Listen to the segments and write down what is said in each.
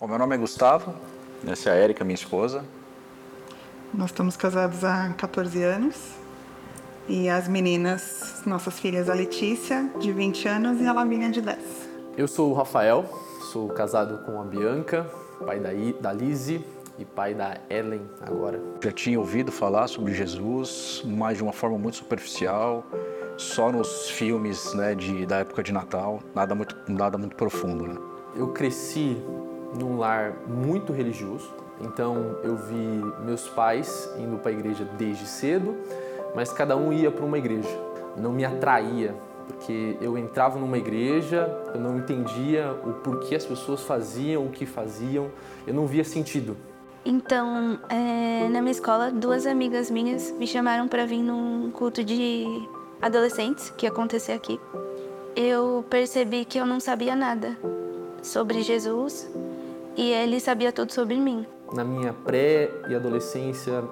O meu nome é Gustavo, essa é a Érica, minha esposa. Nós estamos casados há 14 anos. E as meninas, nossas filhas, a Letícia, de 20 anos, e a Lavínia, de 10. Eu sou o Rafael, sou casado com a Bianca, pai da, I, da Lizzie e pai da Ellen agora. Já tinha ouvido falar sobre Jesus, mas de uma forma muito superficial, só nos filmes né, de, da época de Natal, nada muito, nada muito profundo. Né? Eu cresci num lar muito religioso, então eu vi meus pais indo para a igreja desde cedo, mas cada um ia para uma igreja. Não me atraía, porque eu entrava numa igreja, eu não entendia o porquê as pessoas faziam o que faziam, eu não via sentido. Então, é, na minha escola, duas amigas minhas me chamaram para vir num culto de adolescentes que ia acontecer aqui. Eu percebi que eu não sabia nada sobre Jesus e ele sabia tudo sobre mim. Na minha pré e adolescência,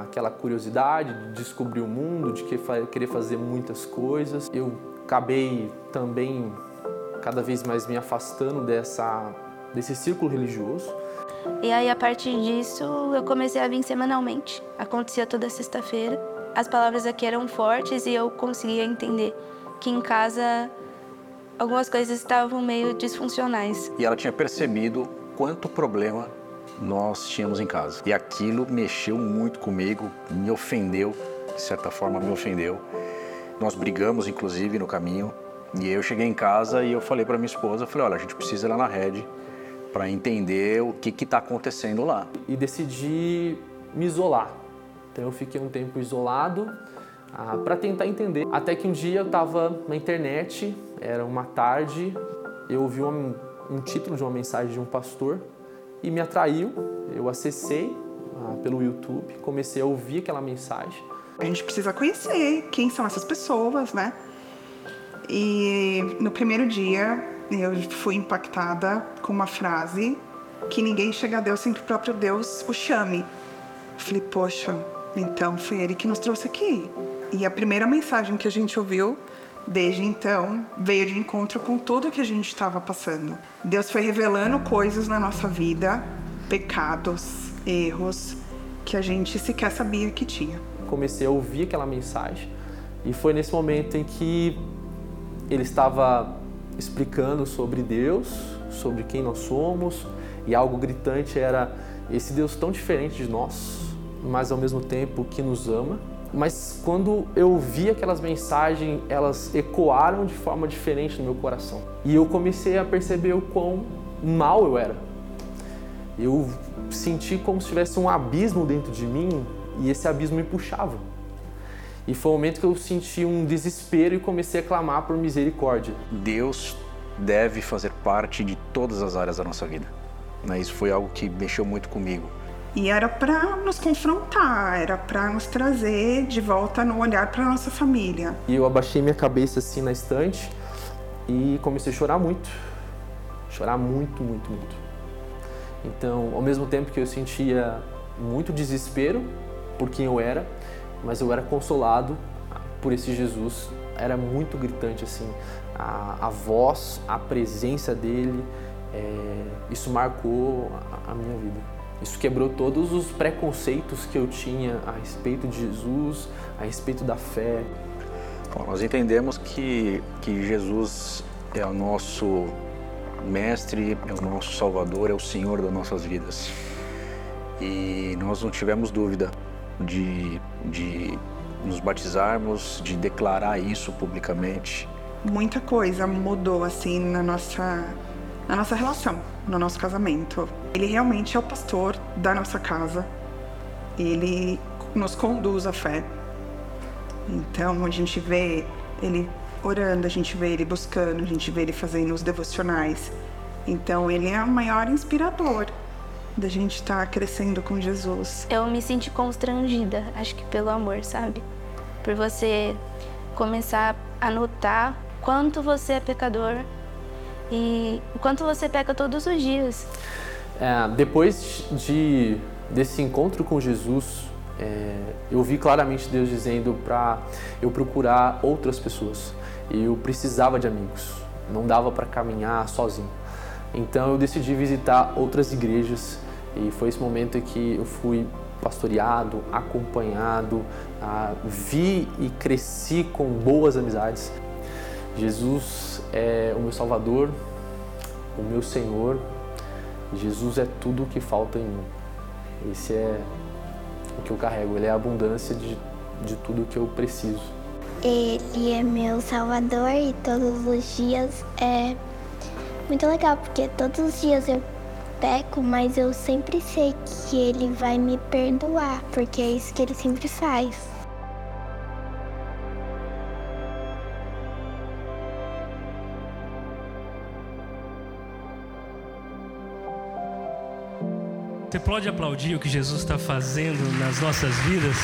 aquela curiosidade de descobrir o mundo, de querer fazer muitas coisas, eu acabei também cada vez mais me afastando dessa desse círculo religioso. E aí a partir disso eu comecei a vir semanalmente. Acontecia toda sexta-feira. As palavras aqui eram fortes e eu conseguia entender que em casa algumas coisas estavam meio disfuncionais. E ela tinha percebido quanto problema nós tínhamos em casa. E aquilo mexeu muito comigo, me ofendeu, de certa forma me ofendeu. Nós brigamos, inclusive, no caminho. E eu cheguei em casa e eu falei para minha esposa, falei, olha, a gente precisa ir lá na rede para entender o que está acontecendo lá. E decidi me isolar. Então eu fiquei um tempo isolado ah, para tentar entender. Até que um dia eu estava na internet, era uma tarde, eu ouvi um, um título de uma mensagem de um pastor e me atraiu. Eu acessei ah, pelo YouTube, comecei a ouvir aquela mensagem. A gente precisa conhecer quem são essas pessoas, né? E no primeiro dia eu fui impactada com uma frase que ninguém chega a Deus sem que o próprio Deus o chame. Falei, poxa, então foi ele que nos trouxe aqui. E a primeira mensagem que a gente ouviu desde então veio de encontro com tudo que a gente estava passando. Deus foi revelando coisas na nossa vida, pecados, erros que a gente sequer sabia que tinha. Comecei a ouvir aquela mensagem e foi nesse momento em que ele estava explicando sobre Deus, sobre quem nós somos, e algo gritante era esse Deus tão diferente de nós, mas ao mesmo tempo que nos ama. Mas quando eu vi aquelas mensagens, elas ecoaram de forma diferente no meu coração. E eu comecei a perceber o quão mal eu era. Eu senti como se tivesse um abismo dentro de mim e esse abismo me puxava. E foi o momento que eu senti um desespero e comecei a clamar por misericórdia. Deus deve fazer parte de todas as áreas da nossa vida. Isso foi algo que mexeu muito comigo. E era para nos confrontar, era para nos trazer de volta no olhar para nossa família. E eu abaixei minha cabeça assim na estante e comecei a chorar muito. Chorar muito, muito, muito. Então, ao mesmo tempo que eu sentia muito desespero por quem eu era, mas eu era consolado por esse Jesus. Era muito gritante assim, a, a voz, a presença dele, é, isso marcou a, a minha vida. Isso quebrou todos os preconceitos que eu tinha a respeito de Jesus, a respeito da fé. Bom, nós entendemos que, que Jesus é o nosso mestre, é o nosso salvador, é o Senhor das nossas vidas. E nós não tivemos dúvida de, de nos batizarmos, de declarar isso publicamente. Muita coisa mudou assim na nossa, na nossa relação, no nosso casamento. Ele realmente é o pastor da nossa casa. Ele nos conduz à fé. Então a gente vê ele orando, a gente vê ele buscando, a gente vê ele fazendo os devocionais. Então ele é o maior inspirador da gente estar tá crescendo com Jesus. Eu me senti constrangida, acho que pelo amor, sabe? Por você começar a notar quanto você é pecador e quanto você peca todos os dias. É, depois de desse encontro com Jesus, é, eu vi claramente Deus dizendo para eu procurar outras pessoas. Eu precisava de amigos, não dava para caminhar sozinho. Então eu decidi visitar outras igrejas e foi esse momento em que eu fui pastoreado, acompanhado, ah, vi e cresci com boas amizades. Jesus é o meu Salvador, o meu Senhor. Jesus é tudo o que falta em mim. Esse é o que eu carrego. Ele é a abundância de, de tudo o que eu preciso. Ele é meu Salvador e todos os dias é muito legal, porque todos os dias eu peco, mas eu sempre sei que ele vai me perdoar, porque é isso que ele sempre faz. Pode aplaudir o que Jesus está fazendo nas nossas vidas?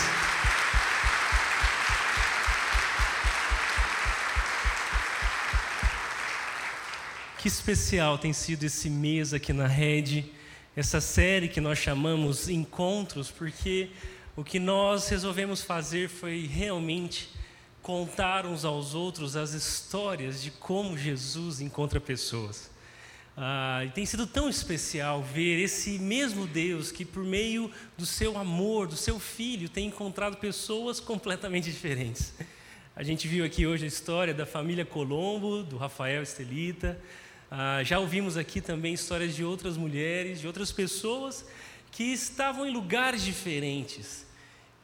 Que especial tem sido esse mês aqui na Rede, essa série que nós chamamos Encontros, porque o que nós resolvemos fazer foi realmente contar uns aos outros as histórias de como Jesus encontra pessoas. Ah, e tem sido tão especial ver esse mesmo Deus que, por meio do seu amor, do seu filho, tem encontrado pessoas completamente diferentes. A gente viu aqui hoje a história da família Colombo, do Rafael Estelita. Ah, já ouvimos aqui também histórias de outras mulheres, de outras pessoas que estavam em lugares diferentes,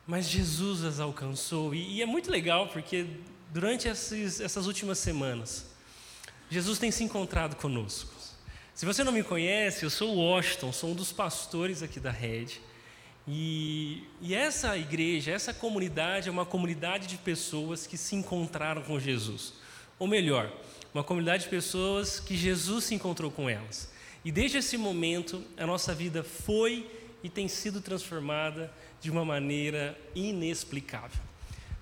mas Jesus as alcançou. E, e é muito legal porque durante esses, essas últimas semanas, Jesus tem se encontrado conosco. Se você não me conhece, eu sou o Washington, sou um dos pastores aqui da Rede. E, e, essa igreja, essa comunidade é uma comunidade de pessoas que se encontraram com Jesus. Ou melhor, uma comunidade de pessoas que Jesus se encontrou com elas. E desde esse momento, a nossa vida foi e tem sido transformada de uma maneira inexplicável.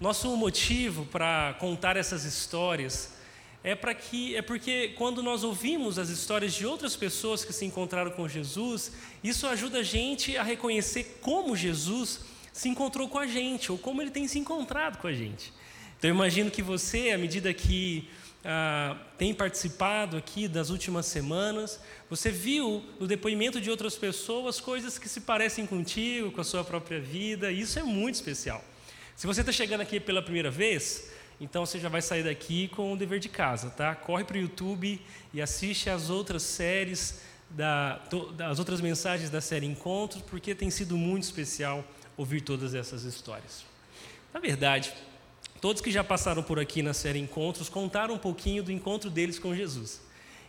Nosso motivo para contar essas histórias é para que é porque quando nós ouvimos as histórias de outras pessoas que se encontraram com Jesus, isso ajuda a gente a reconhecer como Jesus se encontrou com a gente ou como ele tem se encontrado com a gente. Então eu imagino que você, à medida que ah, tem participado aqui das últimas semanas, você viu no depoimento de outras pessoas coisas que se parecem contigo, com a sua própria vida, e isso é muito especial. Se você está chegando aqui pela primeira vez, então você já vai sair daqui com o dever de casa, tá? Corre para o YouTube e assiste as outras séries, da, as outras mensagens da série Encontros, porque tem sido muito especial ouvir todas essas histórias. Na verdade, todos que já passaram por aqui na série Encontros contaram um pouquinho do encontro deles com Jesus.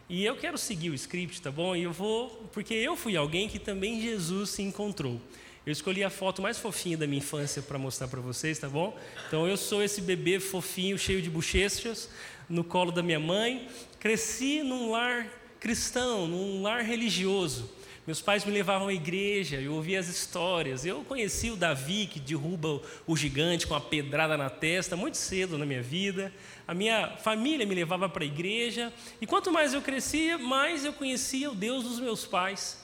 E eu quero seguir o script, tá bom? E eu vou, porque eu fui alguém que também Jesus se encontrou. Eu escolhi a foto mais fofinha da minha infância para mostrar para vocês, tá bom? Então eu sou esse bebê fofinho, cheio de bochechas, no colo da minha mãe. Cresci num lar cristão, num lar religioso. Meus pais me levavam à igreja, eu ouvia as histórias. Eu conheci o Davi que derruba o gigante com a pedrada na testa muito cedo na minha vida. A minha família me levava para a igreja. E quanto mais eu crescia, mais eu conhecia o Deus dos meus pais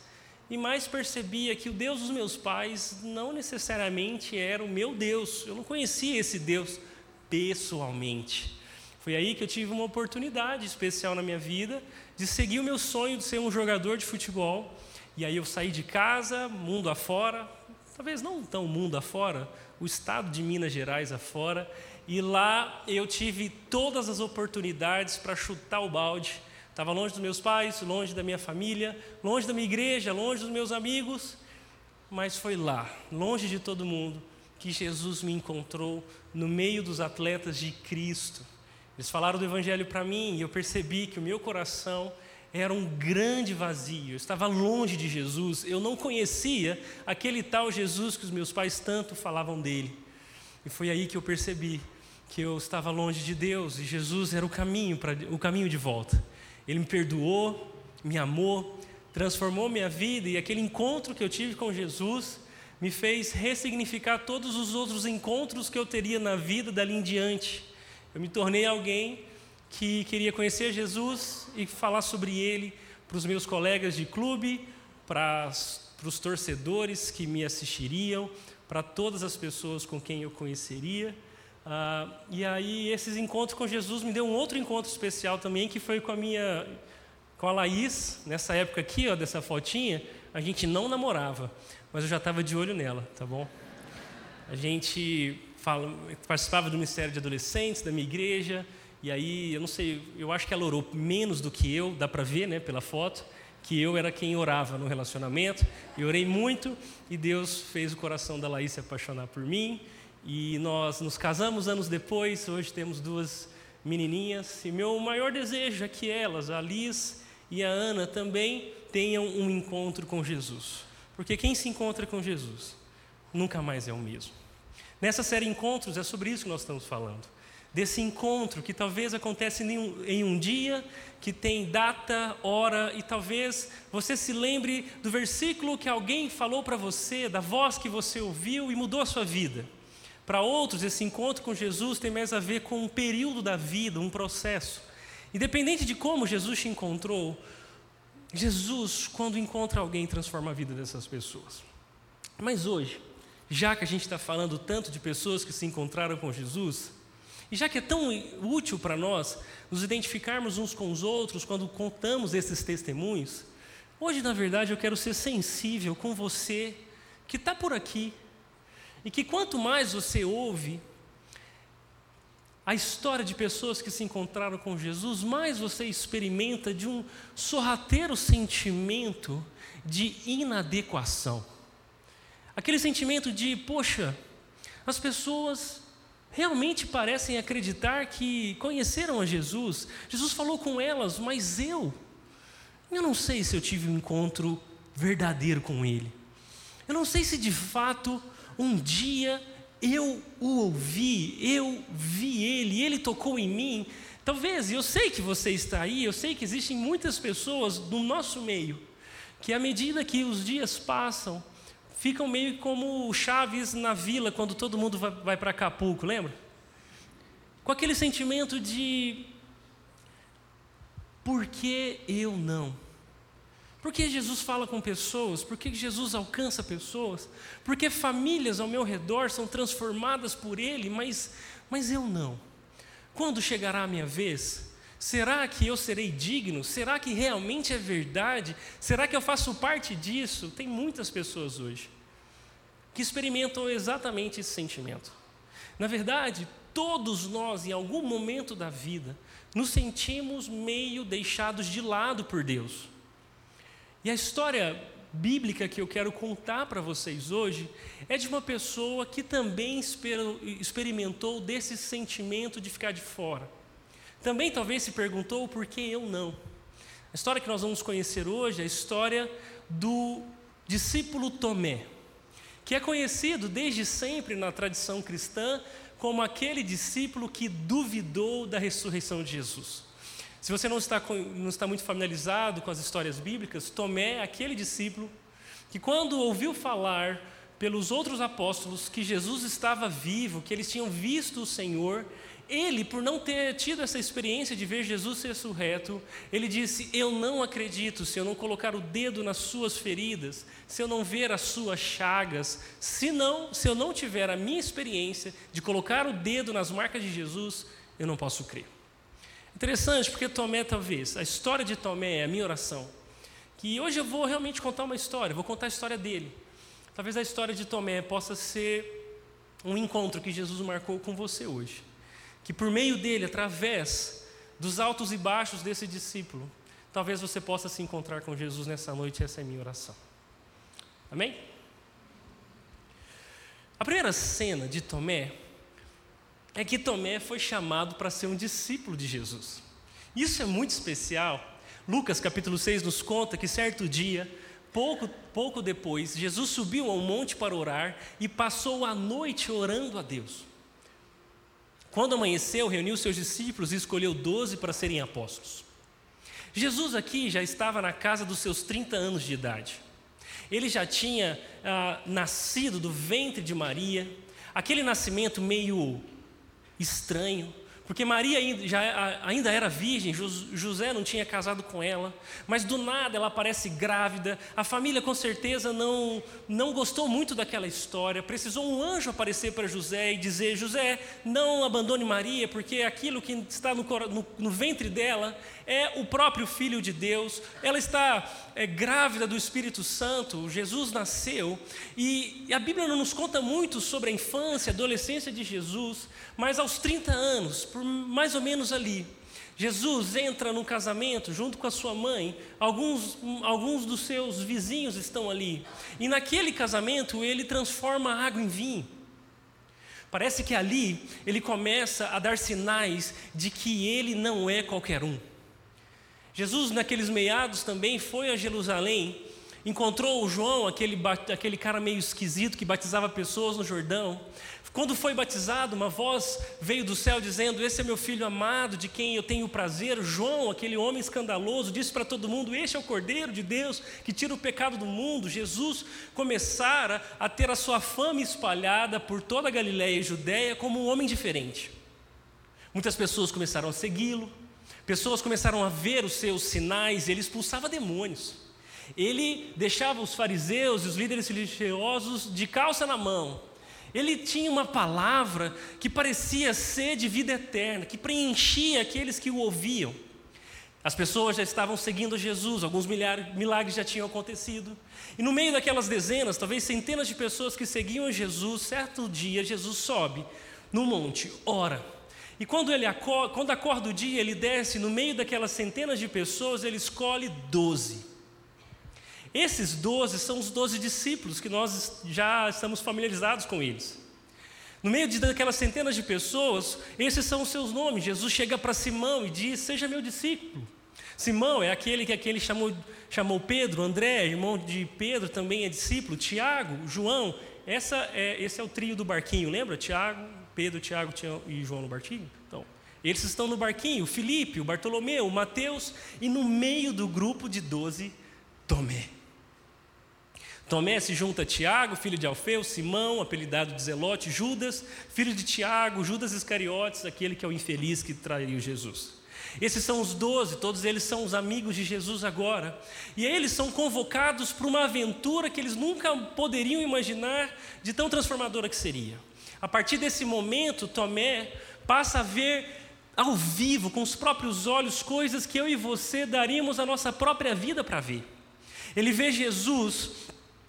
e mais percebia que o Deus dos meus pais não necessariamente era o meu Deus. Eu não conhecia esse Deus pessoalmente. Foi aí que eu tive uma oportunidade especial na minha vida de seguir o meu sonho de ser um jogador de futebol. E aí eu saí de casa, mundo afora, talvez não tão mundo afora, o estado de Minas Gerais afora, e lá eu tive todas as oportunidades para chutar o balde Estava longe dos meus pais, longe da minha família, longe da minha igreja, longe dos meus amigos, mas foi lá, longe de todo mundo, que Jesus me encontrou no meio dos atletas de Cristo. Eles falaram do Evangelho para mim e eu percebi que o meu coração era um grande vazio. Eu estava longe de Jesus, eu não conhecia aquele tal Jesus que os meus pais tanto falavam dele. E foi aí que eu percebi que eu estava longe de Deus e Jesus era o caminho para o caminho de volta. Ele me perdoou, me amou, transformou minha vida e aquele encontro que eu tive com Jesus me fez ressignificar todos os outros encontros que eu teria na vida dali em diante. Eu me tornei alguém que queria conhecer Jesus e falar sobre ele para os meus colegas de clube, para, para os torcedores que me assistiriam, para todas as pessoas com quem eu conheceria. Uh, e aí esses encontros com Jesus me deu um outro encontro especial também, que foi com a minha Com a Laís, nessa época aqui, ó, dessa fotinha, a gente não namorava, mas eu já estava de olho nela, tá bom? A gente fala, participava do Ministério de Adolescentes, da minha igreja, e aí, eu não sei, eu acho que ela orou menos do que eu, dá para ver, né, pela foto, que eu era quem orava no relacionamento, e orei muito, e Deus fez o coração da Laís se apaixonar por mim, e nós nos casamos anos depois, hoje temos duas menininhas, e meu maior desejo é que elas, a Liz e a Ana, também tenham um encontro com Jesus. Porque quem se encontra com Jesus nunca mais é o mesmo. Nessa série Encontros é sobre isso que nós estamos falando. Desse encontro que talvez acontece em um, em um dia, que tem data, hora, e talvez você se lembre do versículo que alguém falou para você, da voz que você ouviu e mudou a sua vida. Para outros, esse encontro com Jesus tem mais a ver com um período da vida, um processo. Independente de como Jesus te encontrou, Jesus, quando encontra alguém, transforma a vida dessas pessoas. Mas hoje, já que a gente está falando tanto de pessoas que se encontraram com Jesus, e já que é tão útil para nós nos identificarmos uns com os outros quando contamos esses testemunhos, hoje, na verdade, eu quero ser sensível com você que está por aqui e que quanto mais você ouve a história de pessoas que se encontraram com Jesus, mais você experimenta de um sorrateiro sentimento de inadequação. Aquele sentimento de, poxa, as pessoas realmente parecem acreditar que conheceram a Jesus, Jesus falou com elas, mas eu, eu não sei se eu tive um encontro verdadeiro com Ele. Eu não sei se de fato um dia eu o ouvi, eu vi ele, ele tocou em mim. Talvez, eu sei que você está aí, eu sei que existem muitas pessoas no nosso meio que, à medida que os dias passam, ficam meio como chaves na vila quando todo mundo vai, vai para Acapulco, lembra? Com aquele sentimento de por que eu não? Porque Jesus fala com pessoas, porque Jesus alcança pessoas, porque famílias ao meu redor são transformadas por Ele, mas, mas eu não. Quando chegará a minha vez? Será que eu serei digno? Será que realmente é verdade? Será que eu faço parte disso? Tem muitas pessoas hoje que experimentam exatamente esse sentimento. Na verdade, todos nós, em algum momento da vida, nos sentimos meio deixados de lado por Deus. E a história bíblica que eu quero contar para vocês hoje é de uma pessoa que também experimentou desse sentimento de ficar de fora. Também talvez se perguntou por que eu não. A história que nós vamos conhecer hoje é a história do discípulo Tomé, que é conhecido desde sempre na tradição cristã como aquele discípulo que duvidou da ressurreição de Jesus. Se você não está, não está muito familiarizado com as histórias bíblicas, Tomé aquele discípulo que, quando ouviu falar pelos outros apóstolos que Jesus estava vivo, que eles tinham visto o Senhor, ele, por não ter tido essa experiência de ver Jesus ressurreto, ele disse: Eu não acredito se eu não colocar o dedo nas suas feridas, se eu não ver as suas chagas, se, não, se eu não tiver a minha experiência de colocar o dedo nas marcas de Jesus, eu não posso crer. Interessante, porque Tomé, talvez, a história de Tomé é a minha oração. Que hoje eu vou realmente contar uma história, vou contar a história dele. Talvez a história de Tomé possa ser um encontro que Jesus marcou com você hoje. Que por meio dele, através dos altos e baixos desse discípulo, talvez você possa se encontrar com Jesus nessa noite, essa é a minha oração. Amém? A primeira cena de Tomé é que Tomé foi chamado para ser um discípulo de Jesus. Isso é muito especial. Lucas capítulo 6 nos conta que certo dia, pouco, pouco depois, Jesus subiu ao monte para orar e passou a noite orando a Deus. Quando amanheceu, reuniu seus discípulos e escolheu doze para serem apóstolos. Jesus aqui já estava na casa dos seus 30 anos de idade. Ele já tinha ah, nascido do ventre de Maria, aquele nascimento meio estranho, porque Maria já, ainda era virgem, José não tinha casado com ela, mas do nada ela aparece grávida. A família com certeza não, não gostou muito daquela história. Precisou um anjo aparecer para José e dizer: José, não abandone Maria, porque aquilo que está no, no, no ventre dela é o próprio Filho de Deus. Ela está é, grávida do Espírito Santo. Jesus nasceu e, e a Bíblia não nos conta muito sobre a infância, a adolescência de Jesus, mas aos 30 anos, por mais ou menos ali, Jesus entra num casamento junto com a sua mãe, alguns, alguns dos seus vizinhos estão ali, e naquele casamento ele transforma a água em vinho. Parece que ali ele começa a dar sinais de que ele não é qualquer um. Jesus, naqueles meados, também foi a Jerusalém, encontrou o João, aquele, aquele cara meio esquisito que batizava pessoas no Jordão, quando foi batizado, uma voz veio do céu dizendo: Esse é meu filho amado, de quem eu tenho prazer. João, aquele homem escandaloso, disse para todo mundo: Este é o Cordeiro de Deus que tira o pecado do mundo. Jesus começara a ter a sua fama espalhada por toda a Galiléia e Judéia como um homem diferente. Muitas pessoas começaram a segui-lo, pessoas começaram a ver os seus sinais, ele expulsava demônios. Ele deixava os fariseus e os líderes religiosos de calça na mão, ele tinha uma palavra que parecia ser de vida eterna, que preenchia aqueles que o ouviam. As pessoas já estavam seguindo Jesus, alguns milagres já tinham acontecido. E no meio daquelas dezenas, talvez centenas de pessoas que seguiam Jesus, certo dia Jesus sobe no monte, ora. E quando ele acorda, quando acorda o dia, ele desce no meio daquelas centenas de pessoas, ele escolhe doze. Esses doze são os doze discípulos que nós já estamos familiarizados com eles. No meio de daquelas centenas de pessoas, esses são os seus nomes. Jesus chega para Simão e diz: Seja meu discípulo. Simão é aquele que aquele chamou, chamou Pedro, André, irmão de Pedro, também é discípulo. Tiago, João, essa é, esse é o trio do barquinho, lembra? Tiago, Pedro, Tiago e João no barquinho? Então, eles estão no barquinho, Filipe, o Bartolomeu, o Mateus, e no meio do grupo de doze, Tomé. Tomé se junta a Tiago, filho de Alfeu, Simão, apelidado de Zelote, Judas, filho de Tiago, Judas Iscariotes, aquele que é o infeliz que traiu Jesus. Esses são os doze, todos eles são os amigos de Jesus agora. E eles são convocados para uma aventura que eles nunca poderiam imaginar de tão transformadora que seria. A partir desse momento, Tomé passa a ver ao vivo, com os próprios olhos, coisas que eu e você daríamos a nossa própria vida para ver. Ele vê Jesus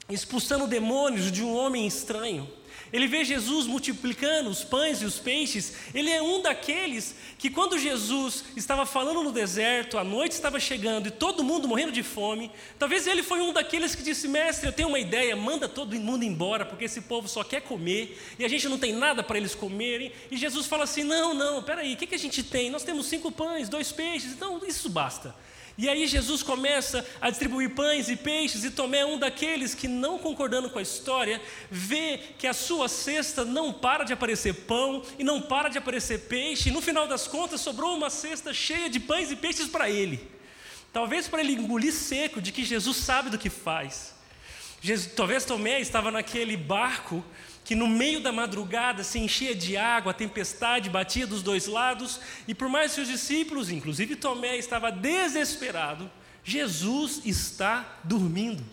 expulsando demônios de um homem estranho. Ele vê Jesus multiplicando os pães e os peixes. Ele é um daqueles que, quando Jesus estava falando no deserto, a noite estava chegando e todo mundo morrendo de fome, talvez ele foi um daqueles que disse: Mestre, eu tenho uma ideia, manda todo mundo embora, porque esse povo só quer comer e a gente não tem nada para eles comerem. E Jesus fala assim: Não, não, peraí, o que, que a gente tem? Nós temos cinco pães, dois peixes, então isso basta. E aí Jesus começa a distribuir pães e peixes, e Tomé um daqueles que, não concordando com a história, vê que a sua cesta não para de aparecer pão e não para de aparecer peixe, e no final das contas sobrou uma cesta cheia de pães e peixes para ele. Talvez para ele engolir seco de que Jesus sabe do que faz. Jesus, talvez Tomé estava naquele barco que no meio da madrugada se enchia de água, a tempestade batia dos dois lados, e por mais que os discípulos, inclusive Tomé, estava desesperado, Jesus está dormindo.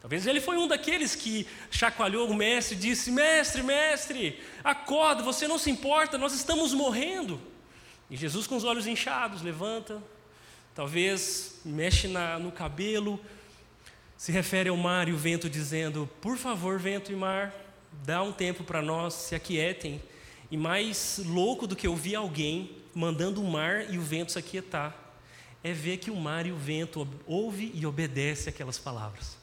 Talvez ele foi um daqueles que chacoalhou o mestre e disse: Mestre, mestre, acorda, você não se importa, nós estamos morrendo. E Jesus, com os olhos inchados, levanta, talvez mexe na, no cabelo, se refere ao mar e o vento, dizendo: Por favor, vento e mar, dá um tempo para nós, se aquietem. E mais louco do que ouvir alguém mandando o mar e o vento se aquietar, é ver que o mar e o vento ouve e obedece aquelas palavras.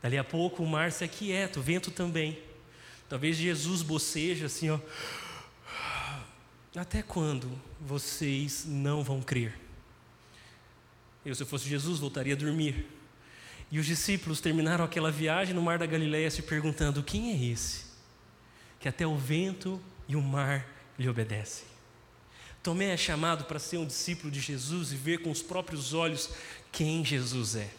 Dali a pouco o mar se aquieta, o vento também. Talvez Jesus boceja assim, ó. Até quando vocês não vão crer? Eu, se eu fosse Jesus, voltaria a dormir. E os discípulos terminaram aquela viagem no mar da Galileia se perguntando: quem é esse? Que até o vento e o mar lhe obedecem. Tomé é chamado para ser um discípulo de Jesus e ver com os próprios olhos quem Jesus é.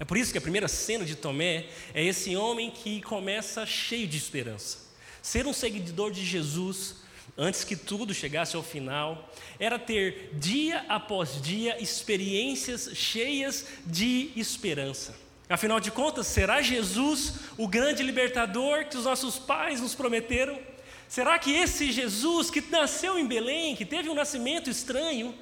É por isso que a primeira cena de Tomé é esse homem que começa cheio de esperança. Ser um seguidor de Jesus antes que tudo chegasse ao final, era ter dia após dia experiências cheias de esperança. Afinal de contas, será Jesus o grande libertador que os nossos pais nos prometeram? Será que esse Jesus que nasceu em Belém, que teve um nascimento estranho,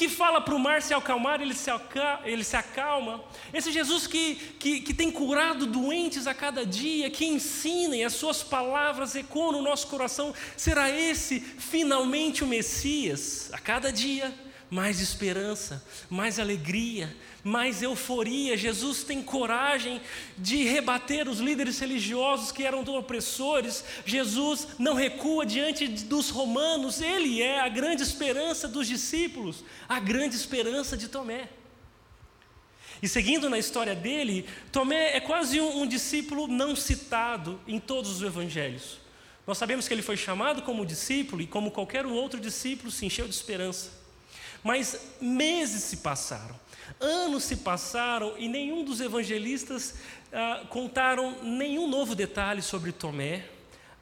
que fala para o mar se acalmar, ele se, acalma, ele se acalma. Esse Jesus que, que, que tem curado doentes a cada dia, que ensina e as suas palavras ecoam no nosso coração, será esse finalmente o Messias? A cada dia, mais esperança, mais alegria, mais euforia. Jesus tem coragem de rebater os líderes religiosos que eram opressores. Jesus não recua diante dos romanos. Ele é a grande esperança dos discípulos, a grande esperança de Tomé. E seguindo na história dele, Tomé é quase um, um discípulo não citado em todos os evangelhos. Nós sabemos que ele foi chamado como discípulo e, como qualquer outro discípulo, se encheu de esperança. Mas meses se passaram. Anos se passaram e nenhum dos evangelistas ah, contaram nenhum novo detalhe sobre Tomé,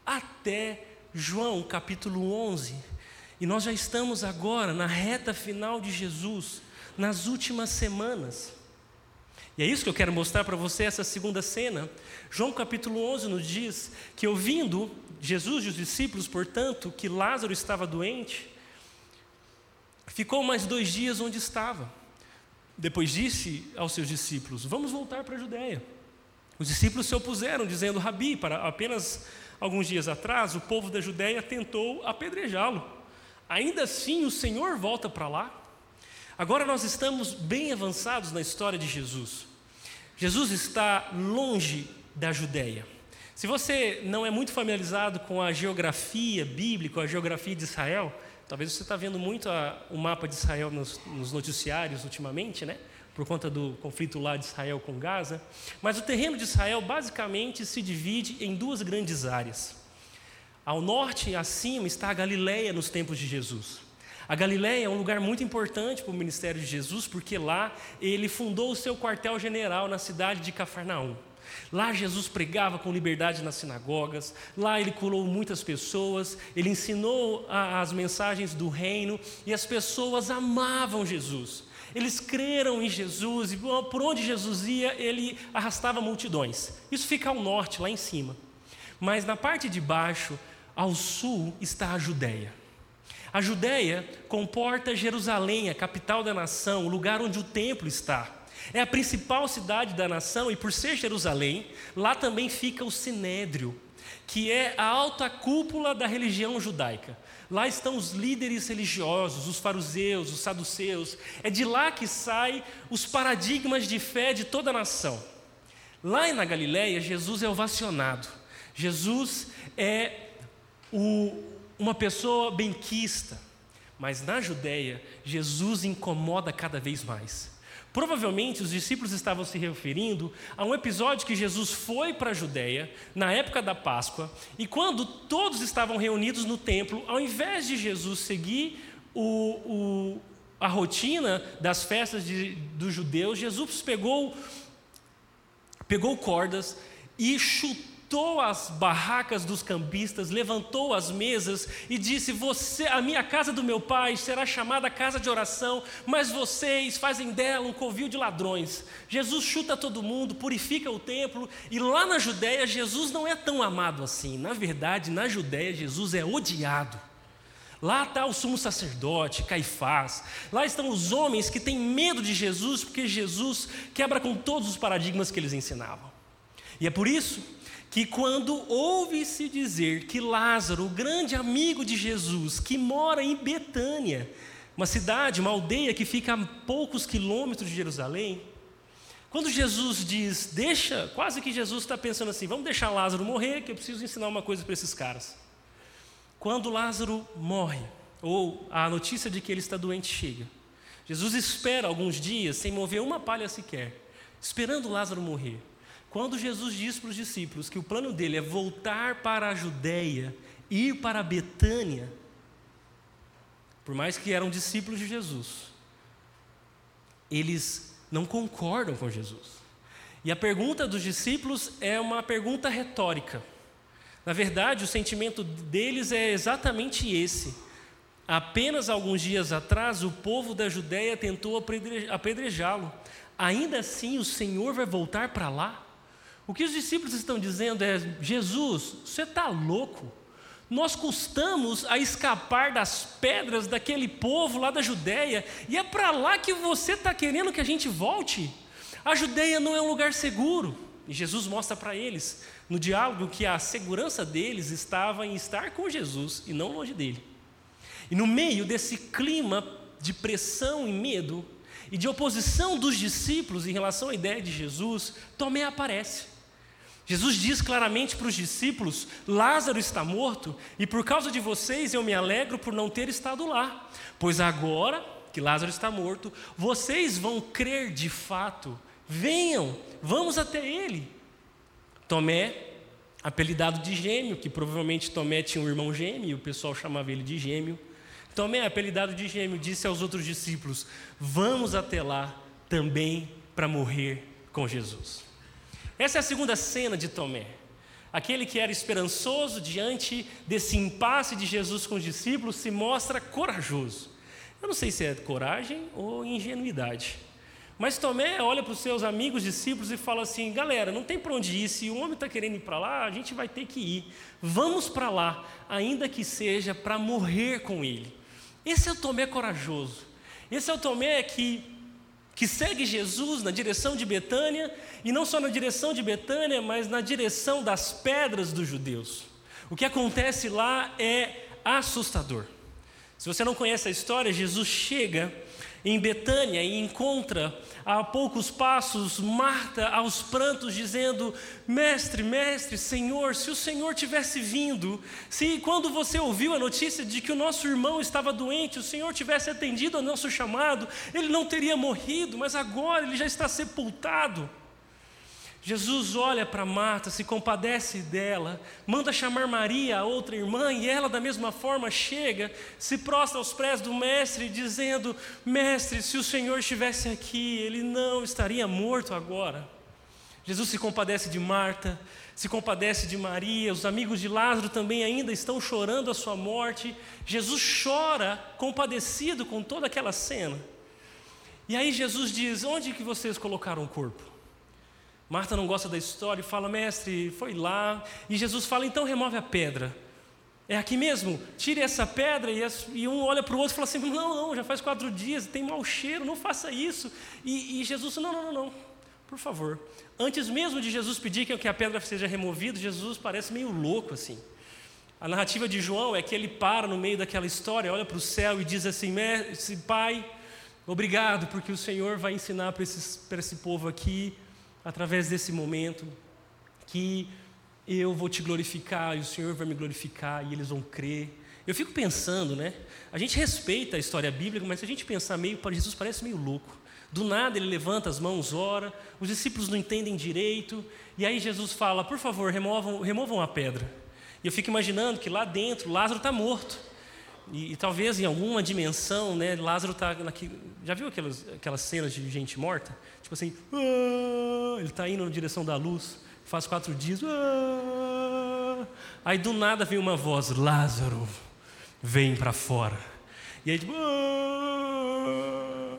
até João capítulo 11. E nós já estamos agora na reta final de Jesus, nas últimas semanas. E é isso que eu quero mostrar para você, essa segunda cena. João capítulo 11 nos diz que, ouvindo Jesus e os discípulos, portanto, que Lázaro estava doente, ficou mais dois dias onde estava. Depois disse aos seus discípulos: Vamos voltar para a Judéia. Os discípulos se opuseram, dizendo: Rabi, para apenas alguns dias atrás, o povo da Judéia tentou apedrejá-lo. Ainda assim, o Senhor volta para lá. Agora nós estamos bem avançados na história de Jesus. Jesus está longe da Judéia. Se você não é muito familiarizado com a geografia bíblica, a geografia de Israel, Talvez você está vendo muito a, o mapa de Israel nos, nos, noticiários ultimamente, né? Por conta do conflito lá de Israel com Gaza. Mas o terreno de Israel basicamente se divide em duas grandes áreas. Ao norte acima está a Galileia nos tempos de Jesus. A Galileia é um lugar muito importante para o ministério de Jesus, porque lá ele fundou o seu quartel-general na cidade de Cafarnaum. Lá Jesus pregava com liberdade nas sinagogas, lá ele curou muitas pessoas, ele ensinou as mensagens do reino e as pessoas amavam Jesus. Eles creram em Jesus e por onde Jesus ia, ele arrastava multidões. Isso fica ao norte, lá em cima. Mas na parte de baixo, ao sul, está a Judéia. A Judéia comporta Jerusalém, a capital da nação, o lugar onde o templo está. É a principal cidade da nação e, por ser Jerusalém, lá também fica o Sinédrio, que é a alta cúpula da religião judaica. Lá estão os líderes religiosos, os fariseus, os saduceus. É de lá que saem os paradigmas de fé de toda a nação. Lá na Galiléia, Jesus é ovacionado. Jesus é o, uma pessoa benquista. Mas na Judéia, Jesus incomoda cada vez mais. Provavelmente os discípulos estavam se referindo a um episódio que Jesus foi para a Judéia, na época da Páscoa, e quando todos estavam reunidos no templo, ao invés de Jesus seguir o, o, a rotina das festas dos judeus, Jesus pegou, pegou cordas e chutou levantou as barracas dos cambistas, levantou as mesas e disse: Você, a minha casa do meu pai será chamada casa de oração, mas vocês fazem dela um covil de ladrões. Jesus chuta todo mundo, purifica o templo, e lá na Judéia Jesus não é tão amado assim. Na verdade, na Judéia Jesus é odiado. Lá está o sumo sacerdote, Caifás. Lá estão os homens que têm medo de Jesus, porque Jesus quebra com todos os paradigmas que eles ensinavam. E é por isso que quando ouve-se dizer que Lázaro, o grande amigo de Jesus, que mora em Betânia, uma cidade, uma aldeia que fica a poucos quilômetros de Jerusalém, quando Jesus diz, deixa, quase que Jesus está pensando assim, vamos deixar Lázaro morrer, que eu preciso ensinar uma coisa para esses caras. Quando Lázaro morre, ou a notícia de que ele está doente chega, Jesus espera alguns dias sem mover uma palha sequer, esperando Lázaro morrer. Quando Jesus diz para os discípulos que o plano dele é voltar para a Judéia, ir para Betânia, por mais que eram discípulos de Jesus, eles não concordam com Jesus. E a pergunta dos discípulos é uma pergunta retórica. Na verdade, o sentimento deles é exatamente esse. Apenas alguns dias atrás, o povo da Judéia tentou apedrejá-lo. Ainda assim, o Senhor vai voltar para lá? O que os discípulos estão dizendo é: Jesus, você está louco? Nós custamos a escapar das pedras daquele povo lá da Judéia, e é para lá que você está querendo que a gente volte? A Judéia não é um lugar seguro. E Jesus mostra para eles, no diálogo, que a segurança deles estava em estar com Jesus e não longe dele. E no meio desse clima de pressão e medo, e de oposição dos discípulos em relação à ideia de Jesus, Tomé aparece. Jesus diz claramente para os discípulos: Lázaro está morto, e por causa de vocês eu me alegro por não ter estado lá, pois agora que Lázaro está morto, vocês vão crer de fato. Venham, vamos até ele. Tomé, apelidado de gêmeo, que provavelmente Tomé tinha um irmão gêmeo, e o pessoal chamava ele de gêmeo. Tomé, apelidado de gêmeo, disse aos outros discípulos: Vamos até lá também para morrer com Jesus. Essa é a segunda cena de Tomé. Aquele que era esperançoso diante desse impasse de Jesus com os discípulos se mostra corajoso. Eu não sei se é coragem ou ingenuidade. Mas Tomé olha para os seus amigos discípulos e fala assim: galera, não tem para onde ir, se o homem está querendo ir para lá, a gente vai ter que ir. Vamos para lá, ainda que seja para morrer com ele. Esse é o Tomé corajoso. Esse é o Tomé que que segue Jesus na direção de Betânia, e não só na direção de Betânia, mas na direção das pedras dos judeus. O que acontece lá é assustador. Se você não conhece a história, Jesus chega em Betânia e encontra a poucos passos Marta aos prantos dizendo: Mestre, mestre, Senhor, se o Senhor tivesse vindo, se quando você ouviu a notícia de que o nosso irmão estava doente, o Senhor tivesse atendido ao nosso chamado, ele não teria morrido, mas agora ele já está sepultado. Jesus olha para Marta, se compadece dela, manda chamar Maria, a outra irmã, e ela, da mesma forma, chega, se prostra aos pés do Mestre, dizendo: Mestre, se o Senhor estivesse aqui, ele não estaria morto agora. Jesus se compadece de Marta, se compadece de Maria, os amigos de Lázaro também ainda estão chorando a sua morte. Jesus chora, compadecido com toda aquela cena. E aí Jesus diz: Onde que vocês colocaram o corpo? Marta não gosta da história e fala, mestre, foi lá. E Jesus fala, então remove a pedra. É aqui mesmo? Tire essa pedra. E, e um olha para o outro e fala assim: não, não, já faz quatro dias, tem mau cheiro, não faça isso. E, e Jesus, não, não, não, não, por favor. Antes mesmo de Jesus pedir que a pedra seja removida, Jesus parece meio louco assim. A narrativa de João é que ele para no meio daquela história, olha para o céu e diz assim: Pai, obrigado, porque o Senhor vai ensinar para esse povo aqui através desse momento, que eu vou te glorificar e o Senhor vai me glorificar e eles vão crer. Eu fico pensando, né? A gente respeita a história bíblica, mas se a gente pensar meio Jesus parece meio louco. Do nada ele levanta as mãos, ora, os discípulos não entendem direito, e aí Jesus fala: por favor, removam, removam a pedra. E eu fico imaginando que lá dentro Lázaro está morto. E, e, talvez em alguma dimensão, né, Lázaro está Já viu aquelas, aquelas cenas de gente morta? Tipo assim, ah, ele está indo na direção da luz, faz quatro dias. Ah, aí do nada vem uma voz: Lázaro, vem para fora. E aí, tipo, ah,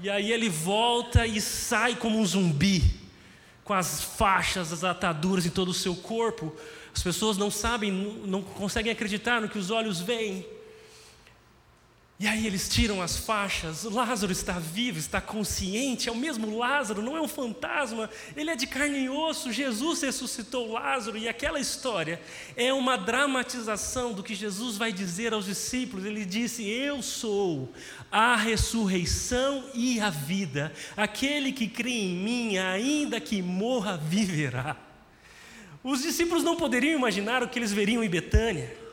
e aí ele volta e sai como um zumbi, com as faixas, as ataduras em todo o seu corpo. As pessoas não sabem, não conseguem acreditar no que os olhos veem. E aí eles tiram as faixas, Lázaro está vivo, está consciente, é o mesmo Lázaro, não é um fantasma, ele é de carne e osso, Jesus ressuscitou Lázaro, e aquela história é uma dramatização do que Jesus vai dizer aos discípulos. Ele disse: Eu sou a ressurreição e a vida, aquele que crê em mim, ainda que morra, viverá. Os discípulos não poderiam imaginar o que eles veriam em Betânia.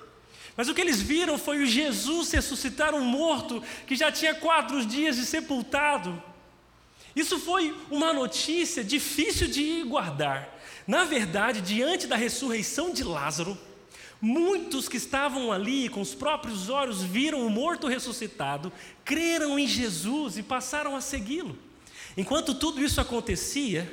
Mas o que eles viram foi o Jesus ressuscitar um morto que já tinha quatro dias de sepultado. Isso foi uma notícia difícil de guardar. Na verdade, diante da ressurreição de Lázaro, muitos que estavam ali com os próprios olhos viram o morto ressuscitado, creram em Jesus e passaram a segui-lo. Enquanto tudo isso acontecia,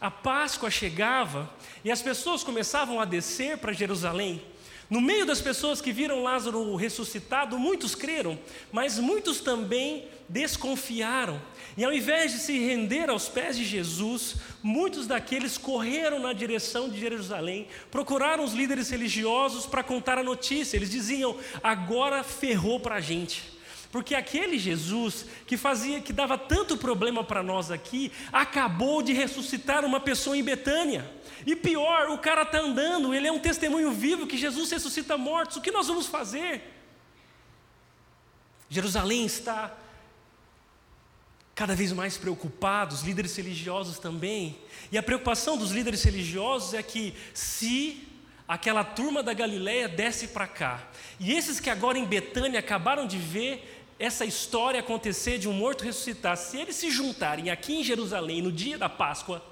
a Páscoa chegava e as pessoas começavam a descer para Jerusalém. No meio das pessoas que viram Lázaro ressuscitado, muitos creram, mas muitos também desconfiaram. E ao invés de se render aos pés de Jesus, muitos daqueles correram na direção de Jerusalém, procuraram os líderes religiosos para contar a notícia. Eles diziam: agora ferrou para a gente. Porque aquele Jesus que fazia, que dava tanto problema para nós aqui, acabou de ressuscitar uma pessoa em Betânia. E pior, o cara está andando, ele é um testemunho vivo que Jesus ressuscita mortos. O que nós vamos fazer? Jerusalém está cada vez mais preocupado, os líderes religiosos também. E a preocupação dos líderes religiosos é que se aquela turma da Galileia desce para cá, e esses que agora em Betânia acabaram de ver essa história acontecer de um morto ressuscitar, se eles se juntarem aqui em Jerusalém no dia da Páscoa,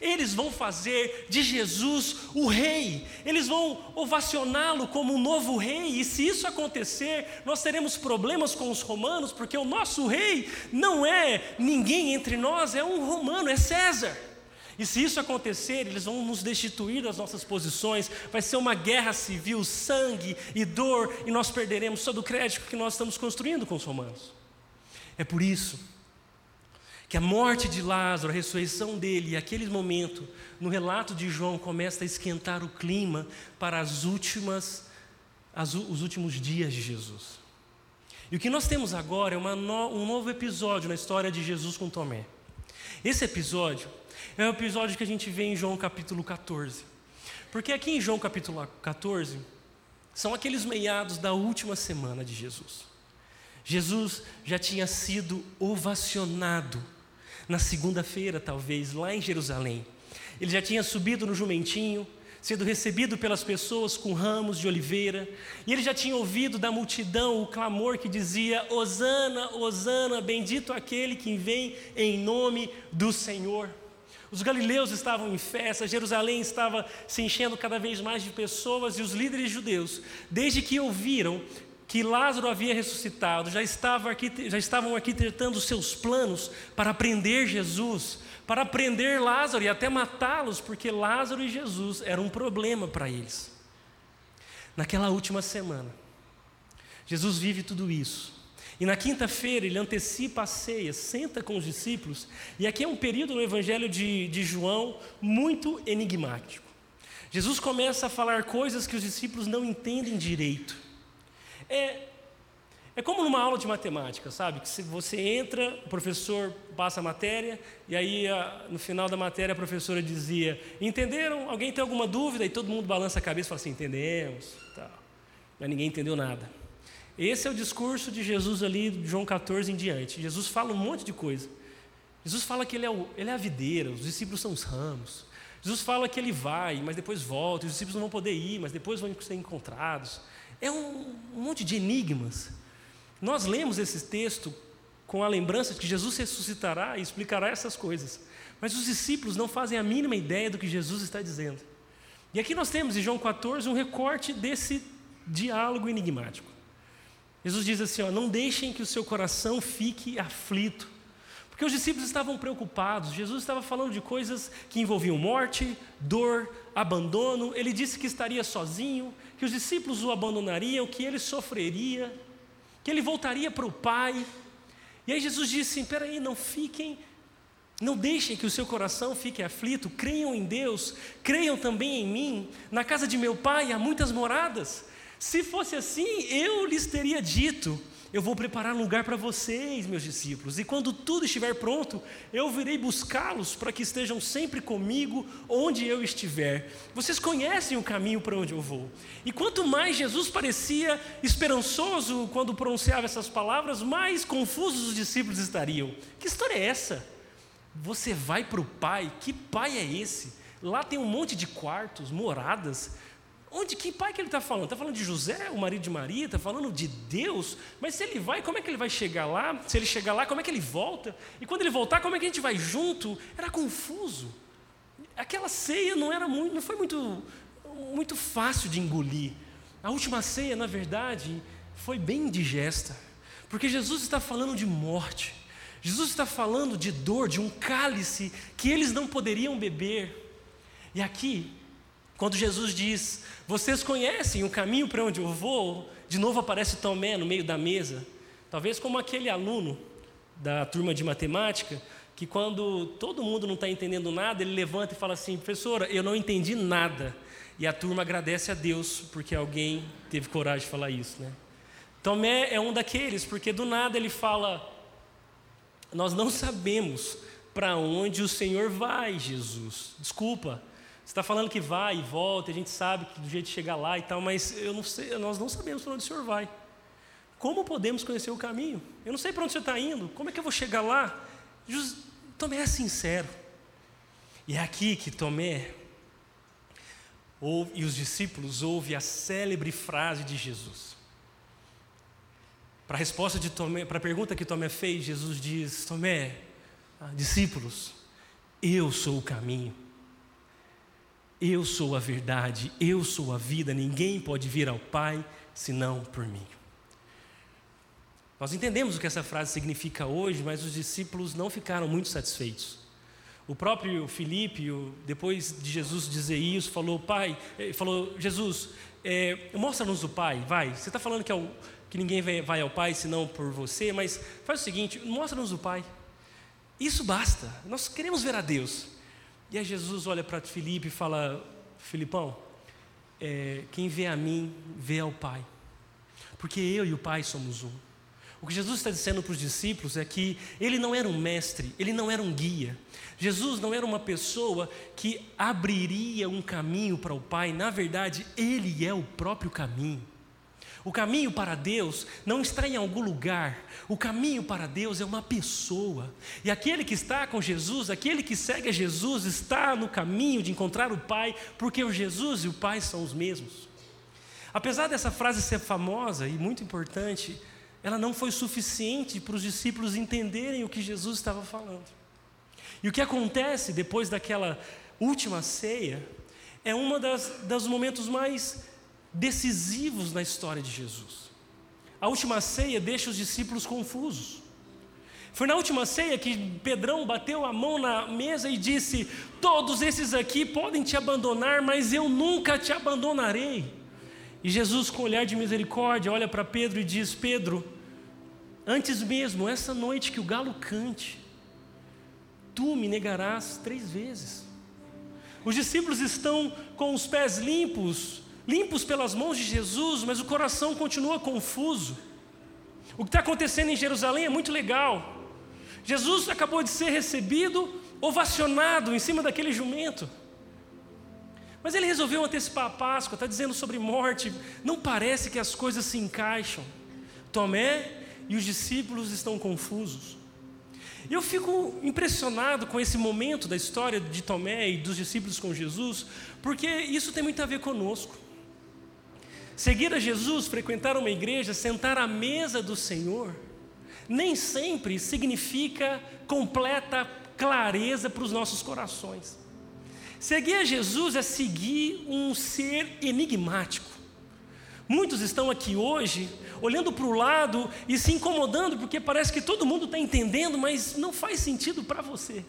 eles vão fazer de Jesus o rei, eles vão ovacioná-lo como um novo rei, e se isso acontecer, nós teremos problemas com os romanos, porque o nosso rei não é ninguém entre nós, é um romano, é César. E se isso acontecer, eles vão nos destituir das nossas posições, vai ser uma guerra civil, sangue e dor, e nós perderemos todo o crédito que nós estamos construindo com os romanos. É por isso que a morte de Lázaro, a ressurreição dele, e aquele momento, no relato de João, começa a esquentar o clima para as últimas, as, os últimos dias de Jesus. E o que nós temos agora é no, um novo episódio na história de Jesus com Tomé. Esse episódio é o episódio que a gente vê em João capítulo 14. Porque aqui em João capítulo 14, são aqueles meados da última semana de Jesus. Jesus já tinha sido ovacionado na segunda-feira, talvez, lá em Jerusalém. Ele já tinha subido no jumentinho, sendo recebido pelas pessoas com ramos de oliveira, e ele já tinha ouvido da multidão o clamor que dizia: Hosana, Hosana, bendito aquele que vem em nome do Senhor. Os galileus estavam em festa, Jerusalém estava se enchendo cada vez mais de pessoas e os líderes judeus, desde que ouviram que Lázaro havia ressuscitado, já, estava já estavam arquitetando seus planos para prender Jesus, para prender Lázaro e até matá-los, porque Lázaro e Jesus eram um problema para eles. Naquela última semana, Jesus vive tudo isso. E na quinta-feira ele antecipa a ceia, senta com os discípulos, e aqui é um período no Evangelho de, de João muito enigmático. Jesus começa a falar coisas que os discípulos não entendem direito. É, é como numa aula de matemática, sabe? Que você entra, o professor passa a matéria, e aí no final da matéria a professora dizia: Entenderam? Alguém tem alguma dúvida? E todo mundo balança a cabeça e fala assim: Entendemos. Tal. Mas ninguém entendeu nada. Esse é o discurso de Jesus ali, de João 14 em diante. Jesus fala um monte de coisa. Jesus fala que ele é, o, ele é a videira, os discípulos são os ramos. Jesus fala que ele vai, mas depois volta, os discípulos não vão poder ir, mas depois vão ser encontrados. É um, um monte de enigmas. Nós lemos esse texto com a lembrança de que Jesus ressuscitará e explicará essas coisas. Mas os discípulos não fazem a mínima ideia do que Jesus está dizendo. E aqui nós temos em João 14 um recorte desse diálogo enigmático. Jesus diz assim: ó, não deixem que o seu coração fique aflito. Porque os discípulos estavam preocupados, Jesus estava falando de coisas que envolviam morte, dor, abandono. Ele disse que estaria sozinho, que os discípulos o abandonariam, que ele sofreria, que ele voltaria para o Pai. E aí Jesus disse: assim, peraí, não fiquem, não deixem que o seu coração fique aflito, creiam em Deus, creiam também em mim. Na casa de meu Pai há muitas moradas. Se fosse assim, eu lhes teria dito: Eu vou preparar um lugar para vocês, meus discípulos, e quando tudo estiver pronto, eu virei buscá-los para que estejam sempre comigo onde eu estiver. Vocês conhecem o caminho para onde eu vou. E quanto mais Jesus parecia esperançoso quando pronunciava essas palavras, mais confusos os discípulos estariam. Que história é essa? Você vai para o Pai? Que Pai é esse? Lá tem um monte de quartos, moradas. Onde, que pai que ele está falando? Está falando de José, o marido de Maria? Está falando de Deus? Mas se ele vai, como é que ele vai chegar lá? Se ele chegar lá, como é que ele volta? E quando ele voltar, como é que a gente vai junto? Era confuso. Aquela ceia não era muito, não foi muito, muito fácil de engolir. A última ceia, na verdade, foi bem indigesta, porque Jesus está falando de morte. Jesus está falando de dor, de um cálice que eles não poderiam beber. E aqui, quando Jesus diz: Vocês conhecem o caminho para onde eu vou? De novo aparece Tomé no meio da mesa. Talvez como aquele aluno da turma de matemática que quando todo mundo não está entendendo nada, ele levanta e fala assim: professora, eu não entendi nada. E a turma agradece a Deus porque alguém teve coragem de falar isso, né? Tomé é um daqueles, porque do nada ele fala: Nós não sabemos para onde o Senhor vai, Jesus. Desculpa, você está falando que vai e volta, a gente sabe que do jeito de chegar lá e tal, mas eu não sei, nós não sabemos para onde o Senhor vai. Como podemos conhecer o caminho? Eu não sei para onde você está indo, como é que eu vou chegar lá? Tomé é sincero. E é aqui que Tomé ouve, e os discípulos ouvem a célebre frase de Jesus. Para a resposta de Tomé, para a pergunta que Tomé fez, Jesus diz: Tomé, ah, discípulos, eu sou o caminho, eu sou a verdade, eu sou a vida, ninguém pode vir ao Pai senão por mim. Nós entendemos o que essa frase significa hoje, mas os discípulos não ficaram muito satisfeitos. O próprio Filipe, depois de Jesus dizer isso, falou: Pai, eh, falou: Jesus, é, mostra-nos o Pai, vai. Você está falando que, é o, que ninguém vai ao Pai senão por você, mas faz o seguinte: mostra-nos o Pai. Isso basta. Nós queremos ver a Deus. E aí Jesus olha para Filipe e fala: Filipão, é, quem vê a mim vê ao Pai, porque eu e o Pai somos um. O que Jesus está dizendo para os discípulos é que ele não era um mestre, ele não era um guia. Jesus não era uma pessoa que abriria um caminho para o Pai, na verdade, ele é o próprio caminho. O caminho para Deus não está em algum lugar, o caminho para Deus é uma pessoa. E aquele que está com Jesus, aquele que segue a Jesus, está no caminho de encontrar o Pai, porque o Jesus e o Pai são os mesmos. Apesar dessa frase ser famosa e muito importante, ela não foi suficiente para os discípulos entenderem o que Jesus estava falando. E o que acontece depois daquela última ceia é um dos momentos mais decisivos na história de Jesus. A última ceia deixa os discípulos confusos. Foi na última ceia que Pedrão bateu a mão na mesa e disse: Todos esses aqui podem te abandonar, mas eu nunca te abandonarei. E Jesus, com olhar de misericórdia, olha para Pedro e diz: Pedro, Antes mesmo, essa noite que o galo cante, tu me negarás três vezes. Os discípulos estão com os pés limpos, limpos pelas mãos de Jesus, mas o coração continua confuso. O que está acontecendo em Jerusalém é muito legal. Jesus acabou de ser recebido, ovacionado em cima daquele jumento. Mas ele resolveu antecipar a Páscoa, está dizendo sobre morte. Não parece que as coisas se encaixam. Tomé e os discípulos estão confusos. E eu fico impressionado com esse momento da história de Tomé e dos discípulos com Jesus, porque isso tem muito a ver conosco. Seguir a Jesus, frequentar uma igreja, sentar à mesa do Senhor, nem sempre significa completa clareza para os nossos corações. Seguir a Jesus é seguir um ser enigmático. Muitos estão aqui hoje olhando para o lado e se incomodando porque parece que todo mundo está entendendo, mas não faz sentido para você.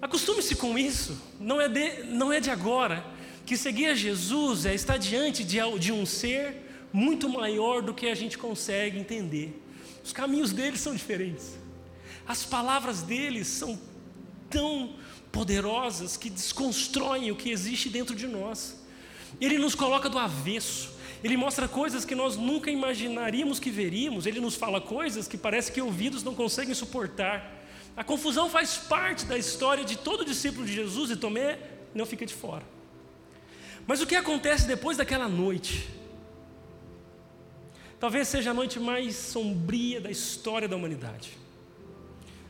Acostume-se com isso, não é, de, não é de agora, que seguir a Jesus é estar diante de, um ser muito maior do que a gente consegue entender. Os caminhos dele são diferentes, as palavras dele são tão poderosas que desconstroem o que existe dentro de nós. Ele nos coloca do avesso. Ele mostra coisas que nós nunca imaginaríamos que veríamos. Ele nos fala coisas que parece que ouvidos não conseguem suportar. A confusão faz parte da história de todo discípulo de Jesus e Tomé não fica de fora. Mas o que acontece depois daquela noite? Talvez seja a noite mais sombria da história da humanidade.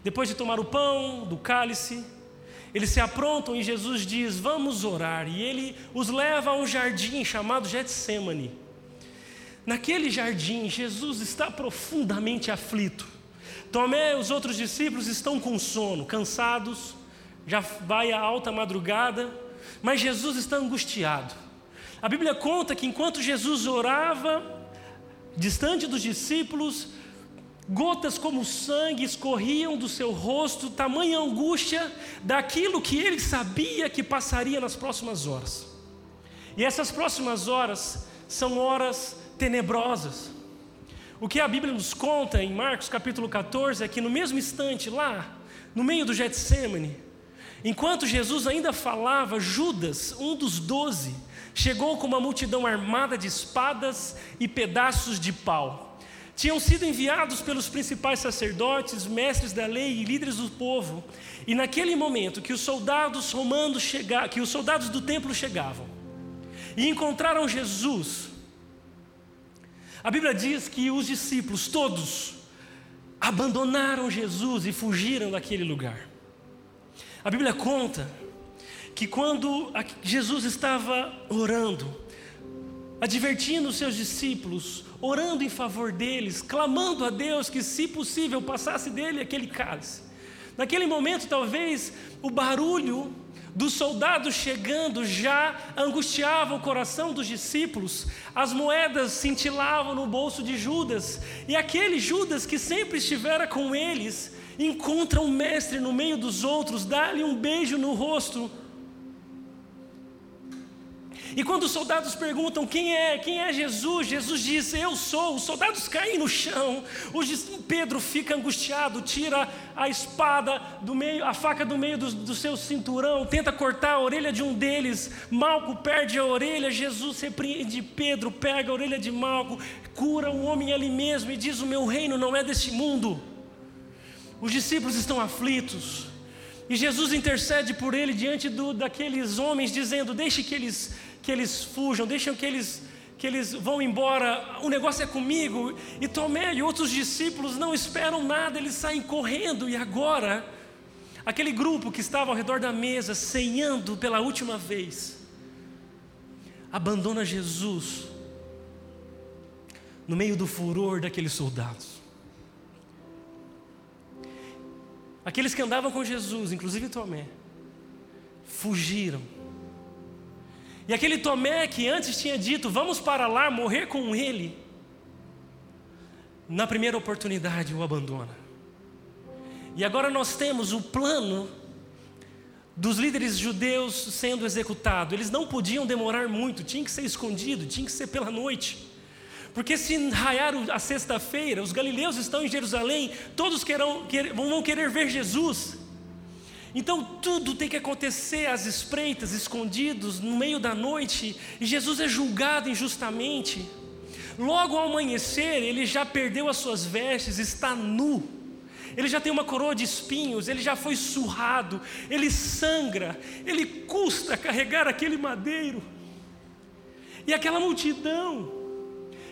Depois de tomar o pão, do cálice, eles se aprontam e Jesus diz: Vamos orar. E ele os leva a um jardim chamado Getsemane. Naquele jardim, Jesus está profundamente aflito. Tomé e os outros discípulos estão com sono, cansados, já vai a alta madrugada, mas Jesus está angustiado. A Bíblia conta que enquanto Jesus orava, distante dos discípulos, Gotas como sangue escorriam do seu rosto, tamanha angústia daquilo que ele sabia que passaria nas próximas horas. E essas próximas horas são horas tenebrosas. O que a Bíblia nos conta em Marcos capítulo 14 é que no mesmo instante, lá, no meio do Getsemane, enquanto Jesus ainda falava, Judas, um dos doze, chegou com uma multidão armada de espadas e pedaços de pau tinham sido enviados pelos principais sacerdotes, mestres da lei e líderes do povo. E naquele momento que os soldados romanos chegavam, que os soldados do templo chegavam e encontraram Jesus, a Bíblia diz que os discípulos todos abandonaram Jesus e fugiram daquele lugar. A Bíblia conta que quando Jesus estava orando, advertindo os seus discípulos, orando em favor deles, clamando a Deus que, se possível, passasse dele aquele cálice. Naquele momento, talvez o barulho dos soldados chegando já angustiava o coração dos discípulos, as moedas cintilavam no bolso de Judas, e aquele Judas que sempre estivera com eles, encontra o mestre no meio dos outros, dá-lhe um beijo no rosto, e quando os soldados perguntam quem é, quem é Jesus, Jesus diz: Eu sou. Os soldados caem no chão. O Pedro fica angustiado, tira a espada do meio, a faca do meio do, do seu cinturão, tenta cortar a orelha de um deles. Malco perde a orelha. Jesus repreende Pedro, pega a orelha de Malco, cura o homem ali mesmo e diz: O meu reino não é deste mundo. Os discípulos estão aflitos. E Jesus intercede por ele diante do, daqueles homens, dizendo: Deixe que eles que eles fujam, deixem que eles, que eles vão embora, o negócio é comigo. E Tomé e outros discípulos não esperam nada, eles saem correndo. E agora, aquele grupo que estava ao redor da mesa, ceiando pela última vez, abandona Jesus no meio do furor daqueles soldados. Aqueles que andavam com Jesus, inclusive Tomé, fugiram e aquele Tomé que antes tinha dito, vamos para lá morrer com ele, na primeira oportunidade o abandona. E agora nós temos o plano dos líderes judeus sendo executado. Eles não podiam demorar muito, tinha que ser escondido, tinha que ser pela noite. Porque se raiar a sexta-feira, os galileus estão em Jerusalém, todos querão, quer, vão querer ver Jesus. Então tudo tem que acontecer às espreitas, escondidos, no meio da noite, e Jesus é julgado injustamente. Logo ao amanhecer, ele já perdeu as suas vestes, está nu. Ele já tem uma coroa de espinhos, ele já foi surrado, ele sangra, ele custa carregar aquele madeiro. E aquela multidão,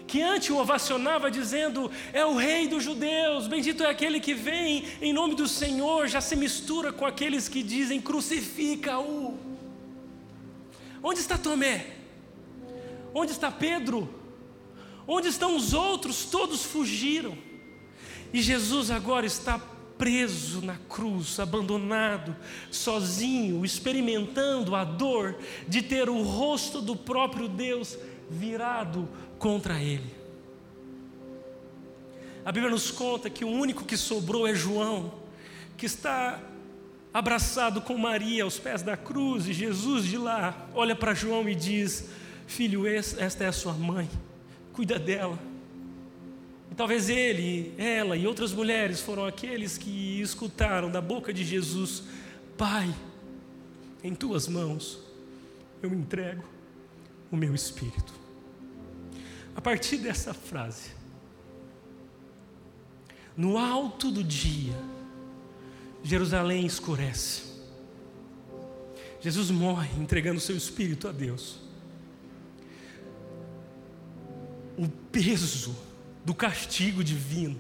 que antes o ovacionava dizendo: É o rei dos judeus, bendito é aquele que vem em nome do Senhor, já se mistura com aqueles que dizem: Crucifica-o. Onde está Tomé? Onde está Pedro? Onde estão os outros? Todos fugiram. E Jesus agora está preso na cruz, abandonado, sozinho, experimentando a dor de ter o rosto do próprio Deus virado contra ele. A Bíblia nos conta que o único que sobrou é João, que está abraçado com Maria aos pés da cruz, e Jesus de lá olha para João e diz: Filho, esta é a sua mãe, cuida dela. E talvez ele, ela e outras mulheres foram aqueles que escutaram da boca de Jesus: Pai, em tuas mãos eu entrego o meu espírito. A partir dessa frase, no alto do dia, Jerusalém escurece. Jesus morre entregando seu espírito a Deus. O peso do castigo divino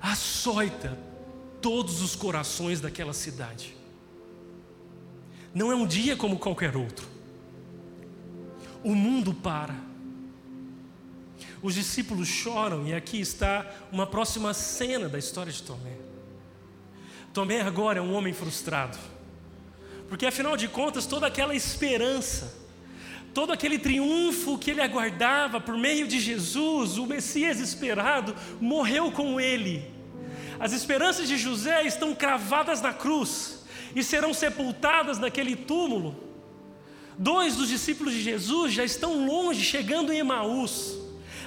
açoita todos os corações daquela cidade. Não é um dia como qualquer outro. O mundo para os discípulos choram, e aqui está uma próxima cena da história de Tomé. Tomé agora é um homem frustrado, porque afinal de contas, toda aquela esperança, todo aquele triunfo que ele aguardava por meio de Jesus, o Messias esperado, morreu com ele. As esperanças de José estão cravadas na cruz e serão sepultadas naquele túmulo. Dois dos discípulos de Jesus já estão longe, chegando em Emaús.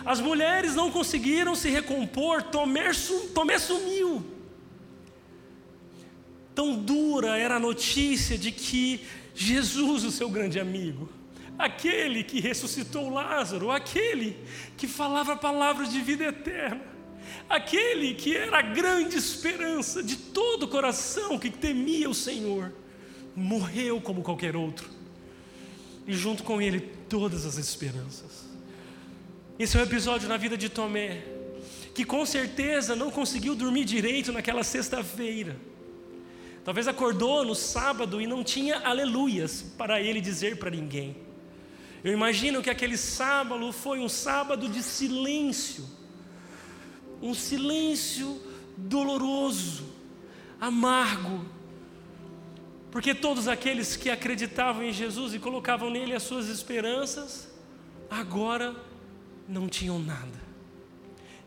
As mulheres não conseguiram se recompor, Tomé, Tomé sumiu. Tão dura era a notícia de que Jesus, o seu grande amigo, aquele que ressuscitou Lázaro, aquele que falava palavras de vida eterna, aquele que era a grande esperança de todo o coração que temia o Senhor, morreu como qualquer outro, e junto com ele todas as esperanças. Esse é um episódio na vida de Tomé, que com certeza não conseguiu dormir direito naquela sexta-feira Talvez acordou no sábado e não tinha aleluias para ele dizer para ninguém. Eu imagino que aquele sábado foi um sábado de silêncio, um silêncio doloroso, amargo, porque todos aqueles que acreditavam em Jesus e colocavam nele as suas esperanças, agora não tinham nada.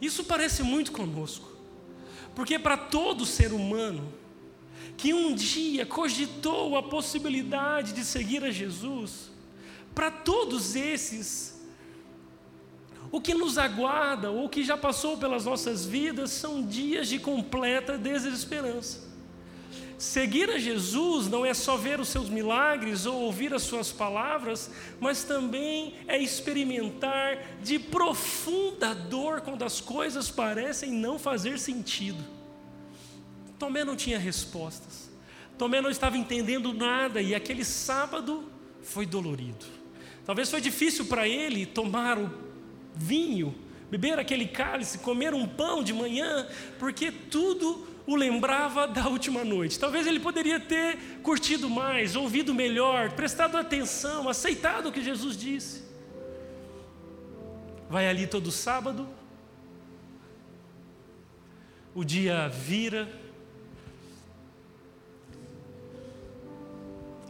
Isso parece muito conosco, porque para todo ser humano, que um dia cogitou a possibilidade de seguir a Jesus, para todos esses, o que nos aguarda, ou que já passou pelas nossas vidas, são dias de completa desesperança. Seguir a Jesus não é só ver os seus milagres ou ouvir as suas palavras, mas também é experimentar de profunda dor quando as coisas parecem não fazer sentido. Tomé não tinha respostas. Tomé não estava entendendo nada e aquele sábado foi dolorido. Talvez foi difícil para ele tomar o vinho, beber aquele cálice, comer um pão de manhã, porque tudo o lembrava da última noite. Talvez ele poderia ter curtido mais, ouvido melhor, prestado atenção, aceitado o que Jesus disse. Vai ali todo sábado, o dia vira,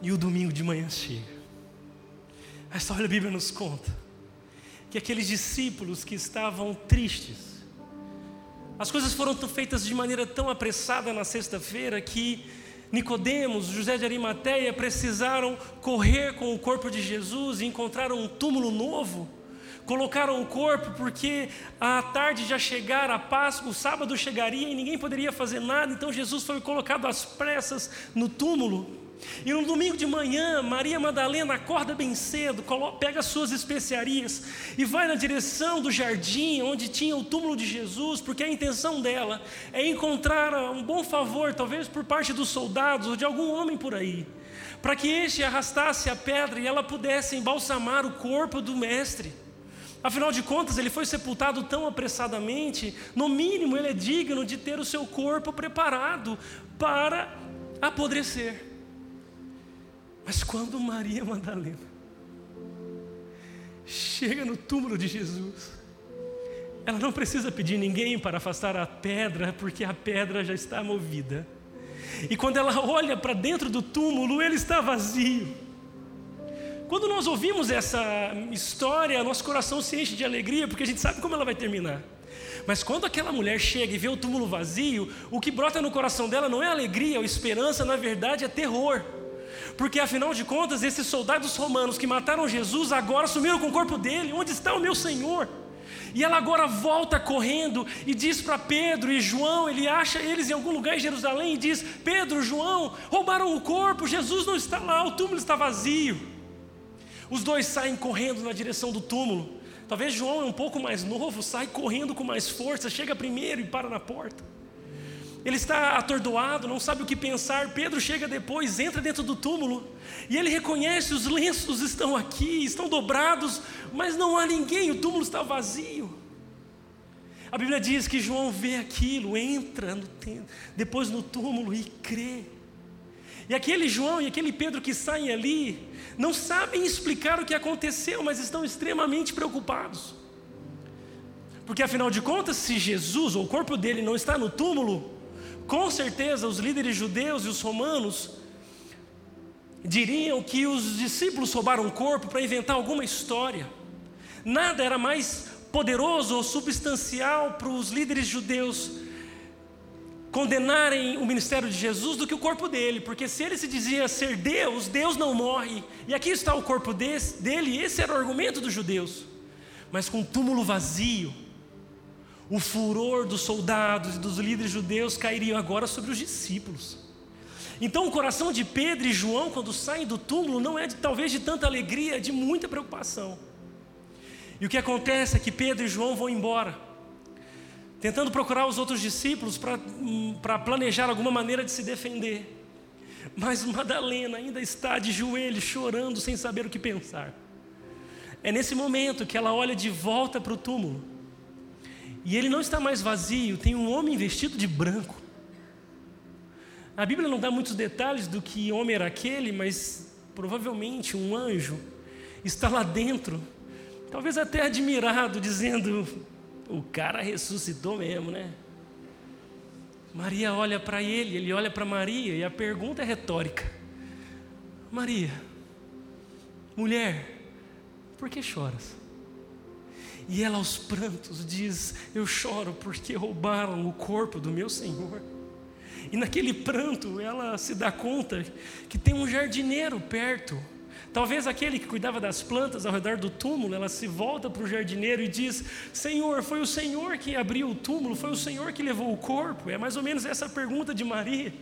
e o domingo de manhã chega. A história da Bíblia nos conta que aqueles discípulos que estavam tristes, as coisas foram feitas de maneira tão apressada na sexta-feira que Nicodemos, José de Arimateia precisaram correr com o corpo de Jesus e encontraram um túmulo novo. Colocaram o corpo porque a tarde já chegara, a Páscoa, o sábado chegaria e ninguém poderia fazer nada, então Jesus foi colocado às pressas no túmulo. E no domingo de manhã, Maria Madalena acorda bem cedo, pega suas especiarias e vai na direção do jardim onde tinha o túmulo de Jesus, porque a intenção dela é encontrar um bom favor, talvez por parte dos soldados ou de algum homem por aí, para que este arrastasse a pedra e ela pudesse embalsamar o corpo do Mestre. Afinal de contas, ele foi sepultado tão apressadamente, no mínimo ele é digno de ter o seu corpo preparado para apodrecer. Mas quando Maria Madalena chega no túmulo de Jesus, ela não precisa pedir ninguém para afastar a pedra, porque a pedra já está movida. E quando ela olha para dentro do túmulo, ele está vazio. Quando nós ouvimos essa história, nosso coração se enche de alegria, porque a gente sabe como ela vai terminar. Mas quando aquela mulher chega e vê o túmulo vazio, o que brota no coração dela não é alegria ou esperança, na verdade é terror. Porque afinal de contas, esses soldados romanos que mataram Jesus agora sumiram com o corpo dele. Onde está o meu Senhor? E ela agora volta correndo e diz para Pedro e João, ele acha eles em algum lugar em Jerusalém e diz: Pedro, João, roubaram o corpo, Jesus não está lá, o túmulo está vazio. Os dois saem correndo na direção do túmulo. Talvez João é um pouco mais novo, sai correndo com mais força, chega primeiro e para na porta. Ele está atordoado, não sabe o que pensar. Pedro chega depois, entra dentro do túmulo e ele reconhece: os lenços estão aqui, estão dobrados, mas não há ninguém, o túmulo está vazio. A Bíblia diz que João vê aquilo, entra no, depois no túmulo e crê. E aquele João e aquele Pedro que saem ali, não sabem explicar o que aconteceu, mas estão extremamente preocupados. Porque afinal de contas, se Jesus ou o corpo dele não está no túmulo, com certeza os líderes judeus e os romanos Diriam que os discípulos roubaram o corpo para inventar alguma história. Nada era mais poderoso ou substancial para os líderes judeus condenarem o ministério de Jesus do que o corpo dele, porque se ele se dizia ser Deus, Deus não morre, e aqui está o corpo desse, dele, esse era o argumento dos judeus. Mas com o túmulo vazio, o furor dos soldados e dos líderes judeus cairiam agora sobre os discípulos. Então o coração de Pedro e João, quando saem do túmulo, não é de, talvez de tanta alegria, é de muita preocupação. E o que acontece é que Pedro e João vão embora, tentando procurar os outros discípulos para hum, planejar alguma maneira de se defender. Mas Madalena ainda está de joelhos, chorando, sem saber o que pensar. É nesse momento que ela olha de volta para o túmulo. E ele não está mais vazio, tem um homem vestido de branco. A Bíblia não dá muitos detalhes do que homem era aquele, mas provavelmente um anjo está lá dentro, talvez até admirado, dizendo: o cara ressuscitou mesmo, né? Maria olha para ele, ele olha para Maria, e a pergunta é retórica: Maria, mulher, por que choras? E ela aos prantos diz: Eu choro porque roubaram o corpo do meu Senhor. E naquele pranto, ela se dá conta que tem um jardineiro perto. Talvez aquele que cuidava das plantas ao redor do túmulo, ela se volta para o jardineiro e diz: Senhor, foi o Senhor que abriu o túmulo, foi o Senhor que levou o corpo. É mais ou menos essa pergunta de Maria.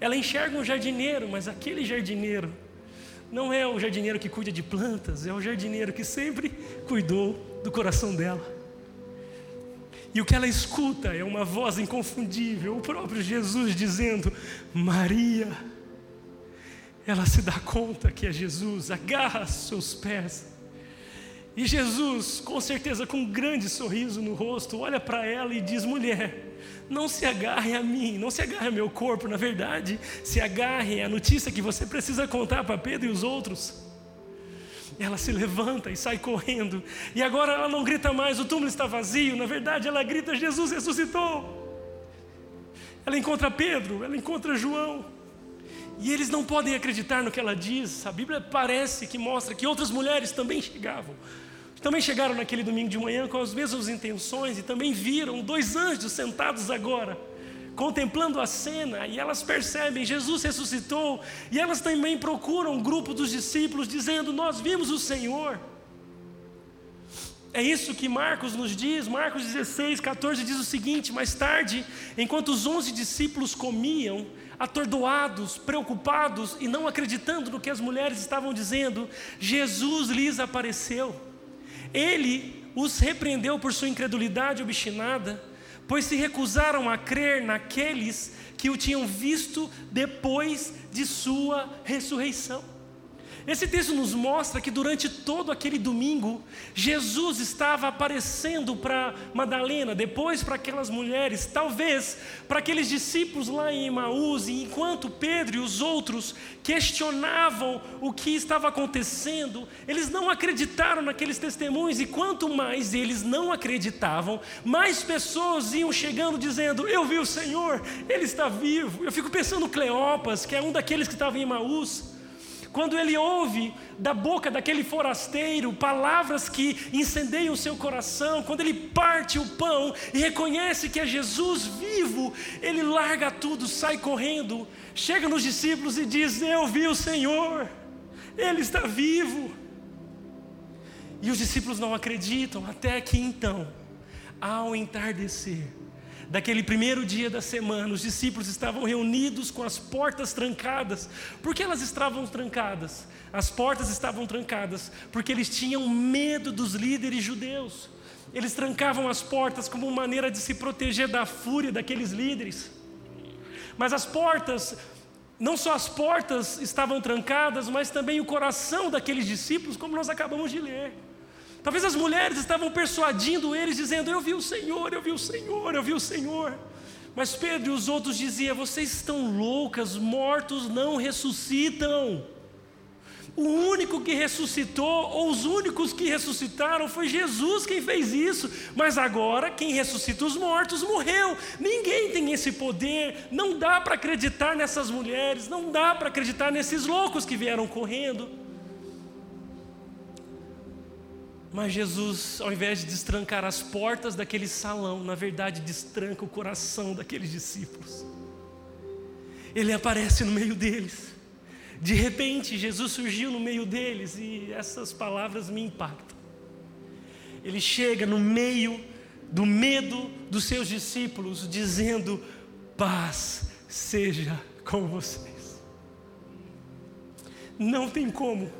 Ela enxerga um jardineiro, mas aquele jardineiro não é o jardineiro que cuida de plantas, é o jardineiro que sempre cuidou do coração dela. E o que ela escuta é uma voz inconfundível, o próprio Jesus dizendo: Maria. Ela se dá conta que é Jesus, agarra seus pés. E Jesus, com certeza com um grande sorriso no rosto, olha para ela e diz: Mulher, não se agarre a mim, não se agarre ao meu corpo, na verdade, se agarre à notícia que você precisa contar para Pedro e os outros. Ela se levanta e sai correndo. E agora ela não grita mais, o túmulo está vazio. Na verdade, ela grita: Jesus ressuscitou. Ela encontra Pedro, ela encontra João. E eles não podem acreditar no que ela diz. A Bíblia parece que mostra que outras mulheres também chegavam. Também chegaram naquele domingo de manhã com as mesmas intenções e também viram dois anjos sentados agora contemplando a cena e elas percebem Jesus ressuscitou e elas também procuram um grupo dos discípulos dizendo: Nós vimos o Senhor. É isso que Marcos nos diz, Marcos 16, 14 diz o seguinte: Mais tarde, enquanto os onze discípulos comiam, atordoados, preocupados e não acreditando no que as mulheres estavam dizendo, Jesus lhes apareceu. Ele os repreendeu por sua incredulidade obstinada pois se recusaram a crer naqueles que o tinham visto depois de sua ressurreição. Esse texto nos mostra que durante todo aquele domingo, Jesus estava aparecendo para Madalena, depois para aquelas mulheres, talvez para aqueles discípulos lá em Emaús, e enquanto Pedro e os outros questionavam o que estava acontecendo, eles não acreditaram naqueles testemunhos, e quanto mais eles não acreditavam, mais pessoas iam chegando dizendo: Eu vi o Senhor, Ele está vivo. Eu fico pensando Cleopas, que é um daqueles que estava em Emaús quando ele ouve da boca daquele forasteiro palavras que incendeiam o seu coração, quando ele parte o pão e reconhece que é Jesus vivo, ele larga tudo, sai correndo, chega nos discípulos e diz: Eu vi o Senhor, Ele está vivo. E os discípulos não acreditam, até que então, ao entardecer, daquele primeiro dia da semana, os discípulos estavam reunidos com as portas trancadas. Por que elas estavam trancadas? As portas estavam trancadas porque eles tinham medo dos líderes judeus. Eles trancavam as portas como maneira de se proteger da fúria daqueles líderes. Mas as portas, não só as portas estavam trancadas, mas também o coração daqueles discípulos, como nós acabamos de ler. Talvez as mulheres estavam persuadindo eles, dizendo: Eu vi o Senhor, eu vi o Senhor, eu vi o Senhor. Mas Pedro e os outros diziam: Vocês estão loucas, mortos não ressuscitam. O único que ressuscitou, ou os únicos que ressuscitaram, foi Jesus quem fez isso. Mas agora, quem ressuscita os mortos morreu. Ninguém tem esse poder. Não dá para acreditar nessas mulheres, não dá para acreditar nesses loucos que vieram correndo. Mas Jesus, ao invés de destrancar as portas daquele salão, na verdade destranca o coração daqueles discípulos. Ele aparece no meio deles. De repente, Jesus surgiu no meio deles e essas palavras me impactam. Ele chega no meio do medo dos seus discípulos, dizendo: Paz seja com vocês. Não tem como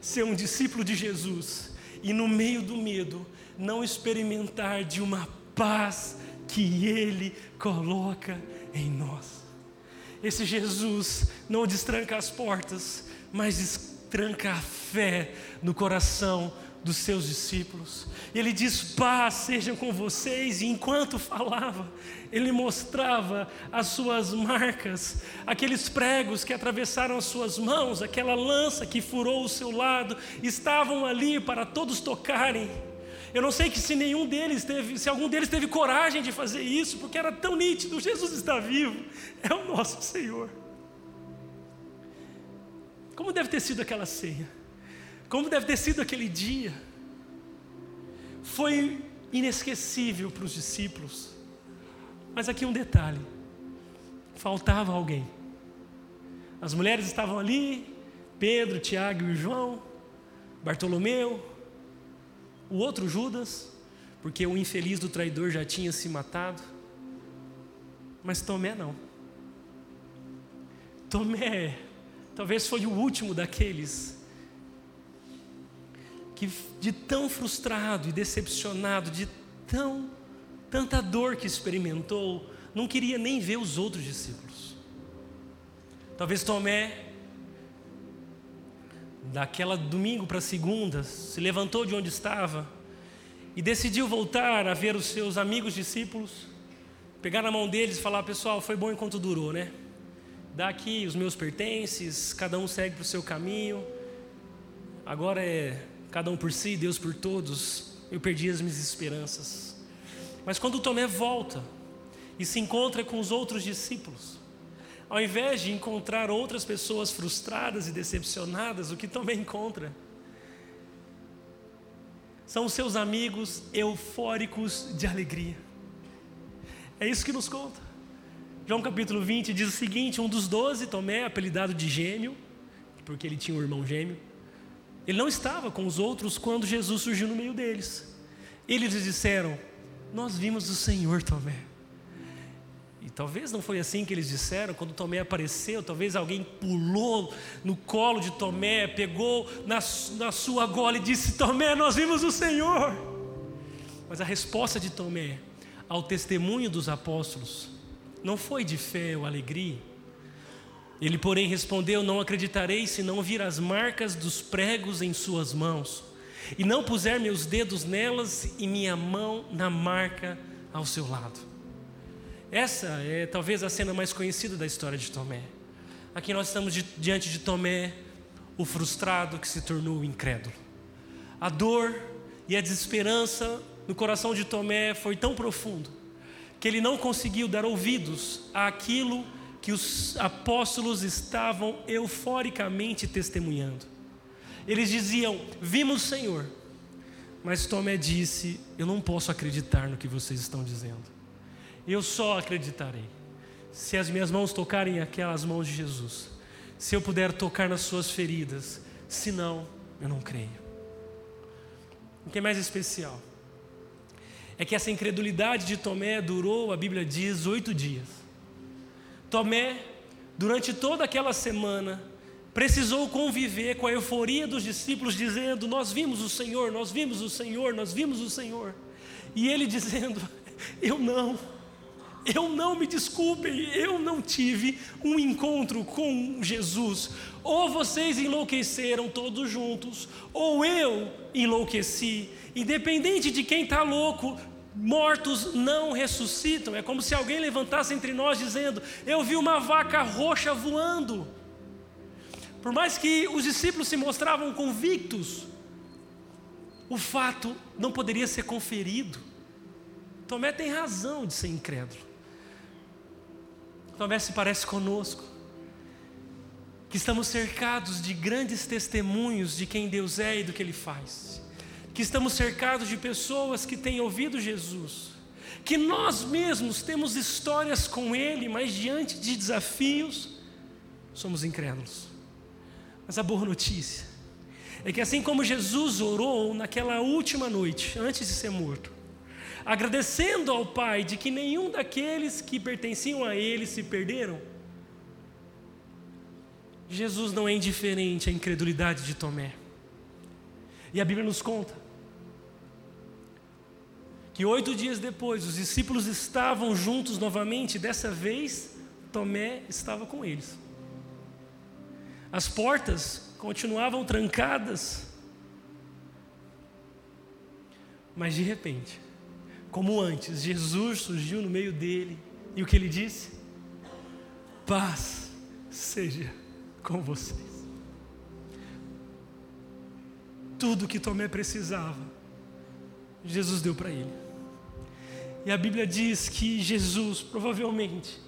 ser um discípulo de Jesus e, no meio do medo, não experimentar de uma paz que Ele coloca em nós. Esse Jesus não destranca as portas, mas destranca a fé no coração dos seus discípulos. Ele diz: Paz sejam com vocês. E enquanto falava, ele mostrava as suas marcas, aqueles pregos que atravessaram as suas mãos, aquela lança que furou o seu lado, estavam ali para todos tocarem. Eu não sei que se nenhum deles teve, se algum deles teve coragem de fazer isso, porque era tão nítido, Jesus está vivo, é o nosso Senhor. Como deve ter sido aquela ceia? Como deve ter sido aquele dia? Foi inesquecível para os discípulos. Mas aqui um detalhe: faltava alguém. As mulheres estavam ali, Pedro, Tiago e João, Bartolomeu, o outro Judas, porque o infeliz do traidor já tinha se matado. Mas Tomé não. Tomé talvez foi o último daqueles que de tão frustrado e decepcionado, de tão tanta dor que experimentou, não queria nem ver os outros discípulos. Talvez Tomé daquela domingo para segunda, se levantou de onde estava e decidiu voltar a ver os seus amigos discípulos, pegar na mão deles e falar: Pessoal, foi bom enquanto durou, né? Dá aqui os meus pertences, cada um segue para o seu caminho. Agora é cada um por si, Deus por todos. Eu perdi as minhas esperanças. Mas quando Tomé volta e se encontra com os outros discípulos, ao invés de encontrar outras pessoas frustradas e decepcionadas, o que também encontra são os seus amigos eufóricos de alegria. É isso que nos conta. João capítulo 20 diz o seguinte: um dos doze, Tomé, apelidado de gêmeo, porque ele tinha um irmão gêmeo, ele não estava com os outros quando Jesus surgiu no meio deles. Eles disseram: Nós vimos o Senhor, Tomé. E talvez não foi assim que eles disseram, quando Tomé apareceu, talvez alguém pulou no colo de Tomé, pegou na, na sua gola e disse: Tomé, nós vimos o Senhor. Mas a resposta de Tomé ao testemunho dos apóstolos não foi de fé ou alegria. Ele, porém, respondeu: Não acreditarei se não vir as marcas dos pregos em suas mãos, e não puser meus dedos nelas e minha mão na marca ao seu lado. Essa é talvez a cena mais conhecida da história de Tomé. Aqui nós estamos diante de Tomé, o frustrado que se tornou o incrédulo. A dor e a desesperança no coração de Tomé foi tão profundo que ele não conseguiu dar ouvidos àquilo que os apóstolos estavam euforicamente testemunhando. Eles diziam: Vimos o Senhor. Mas Tomé disse: Eu não posso acreditar no que vocês estão dizendo. Eu só acreditarei se as minhas mãos tocarem aquelas mãos de Jesus, se eu puder tocar nas suas feridas, senão eu não creio. O que é mais especial é que essa incredulidade de Tomé durou, a Bíblia diz, oito dias. Tomé, durante toda aquela semana, precisou conviver com a euforia dos discípulos, dizendo: Nós vimos o Senhor, nós vimos o Senhor, nós vimos o Senhor. E ele dizendo: Eu não. Eu não me desculpem, eu não tive um encontro com Jesus. Ou vocês enlouqueceram todos juntos, ou eu enlouqueci. Independente de quem está louco, mortos não ressuscitam. É como se alguém levantasse entre nós dizendo: Eu vi uma vaca roxa voando. Por mais que os discípulos se mostravam convictos, o fato não poderia ser conferido. Tomé tem razão de ser incrédulo. Tomé se parece conosco, que estamos cercados de grandes testemunhos de quem Deus é e do que Ele faz, que estamos cercados de pessoas que têm ouvido Jesus, que nós mesmos temos histórias com Ele, mas diante de desafios, somos incrédulos. Mas a boa notícia é que assim como Jesus orou naquela última noite, antes de ser morto, agradecendo ao Pai de que nenhum daqueles que pertenciam a Ele se perderam, Jesus não é indiferente à incredulidade de Tomé. E a Bíblia nos conta que oito dias depois os discípulos estavam juntos novamente, dessa vez Tomé estava com eles. As portas continuavam trancadas. Mas de repente, como antes, Jesus surgiu no meio dele e o que ele disse? Paz seja com vocês. Tudo que Tomé precisava, Jesus deu para ele. E a Bíblia diz que Jesus provavelmente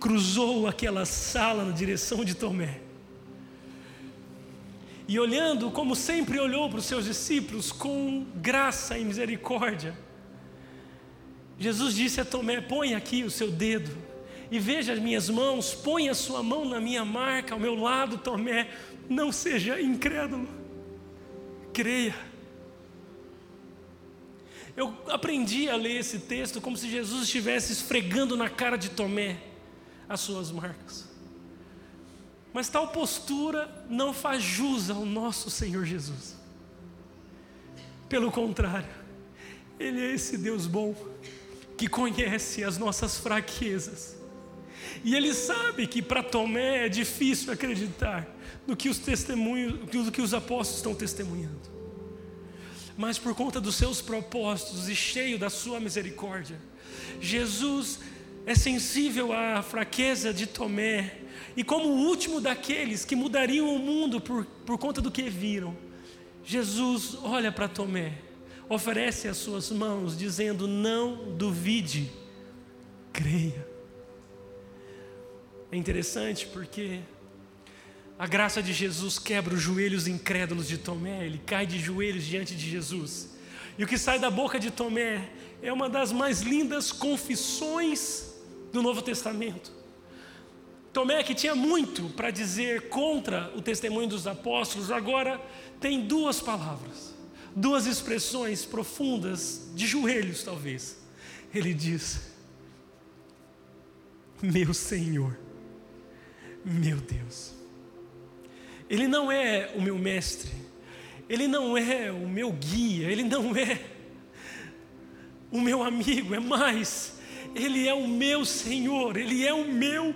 cruzou aquela sala na direção de Tomé e olhando como sempre olhou para os seus discípulos com graça e misericórdia. Jesus disse a Tomé: Põe aqui o seu dedo e veja as minhas mãos, põe a sua mão na minha marca, ao meu lado, Tomé, não seja incrédulo, creia. Eu aprendi a ler esse texto como se Jesus estivesse esfregando na cara de Tomé as suas marcas. Mas tal postura não faz jus ao nosso Senhor Jesus. Pelo contrário, Ele é esse Deus bom que conhece as nossas fraquezas. E Ele sabe que para Tomé é difícil acreditar no que os testemunhos, no que os apóstolos estão testemunhando. Mas por conta dos seus propósitos e cheio da sua misericórdia, Jesus é sensível à fraqueza de Tomé e como o último daqueles que mudariam o mundo por, por conta do que viram, Jesus olha para Tomé, oferece as suas mãos, dizendo: Não duvide, creia. É interessante porque a graça de Jesus quebra os joelhos incrédulos de Tomé, ele cai de joelhos diante de Jesus. E o que sai da boca de Tomé é uma das mais lindas confissões do Novo Testamento. Tomé, que tinha muito para dizer contra o testemunho dos apóstolos, agora tem duas palavras, duas expressões profundas, de joelhos talvez. Ele diz: Meu Senhor, meu Deus. Ele não é o meu mestre, ele não é o meu guia, ele não é o meu amigo, é mais, ele é o meu Senhor, ele é o meu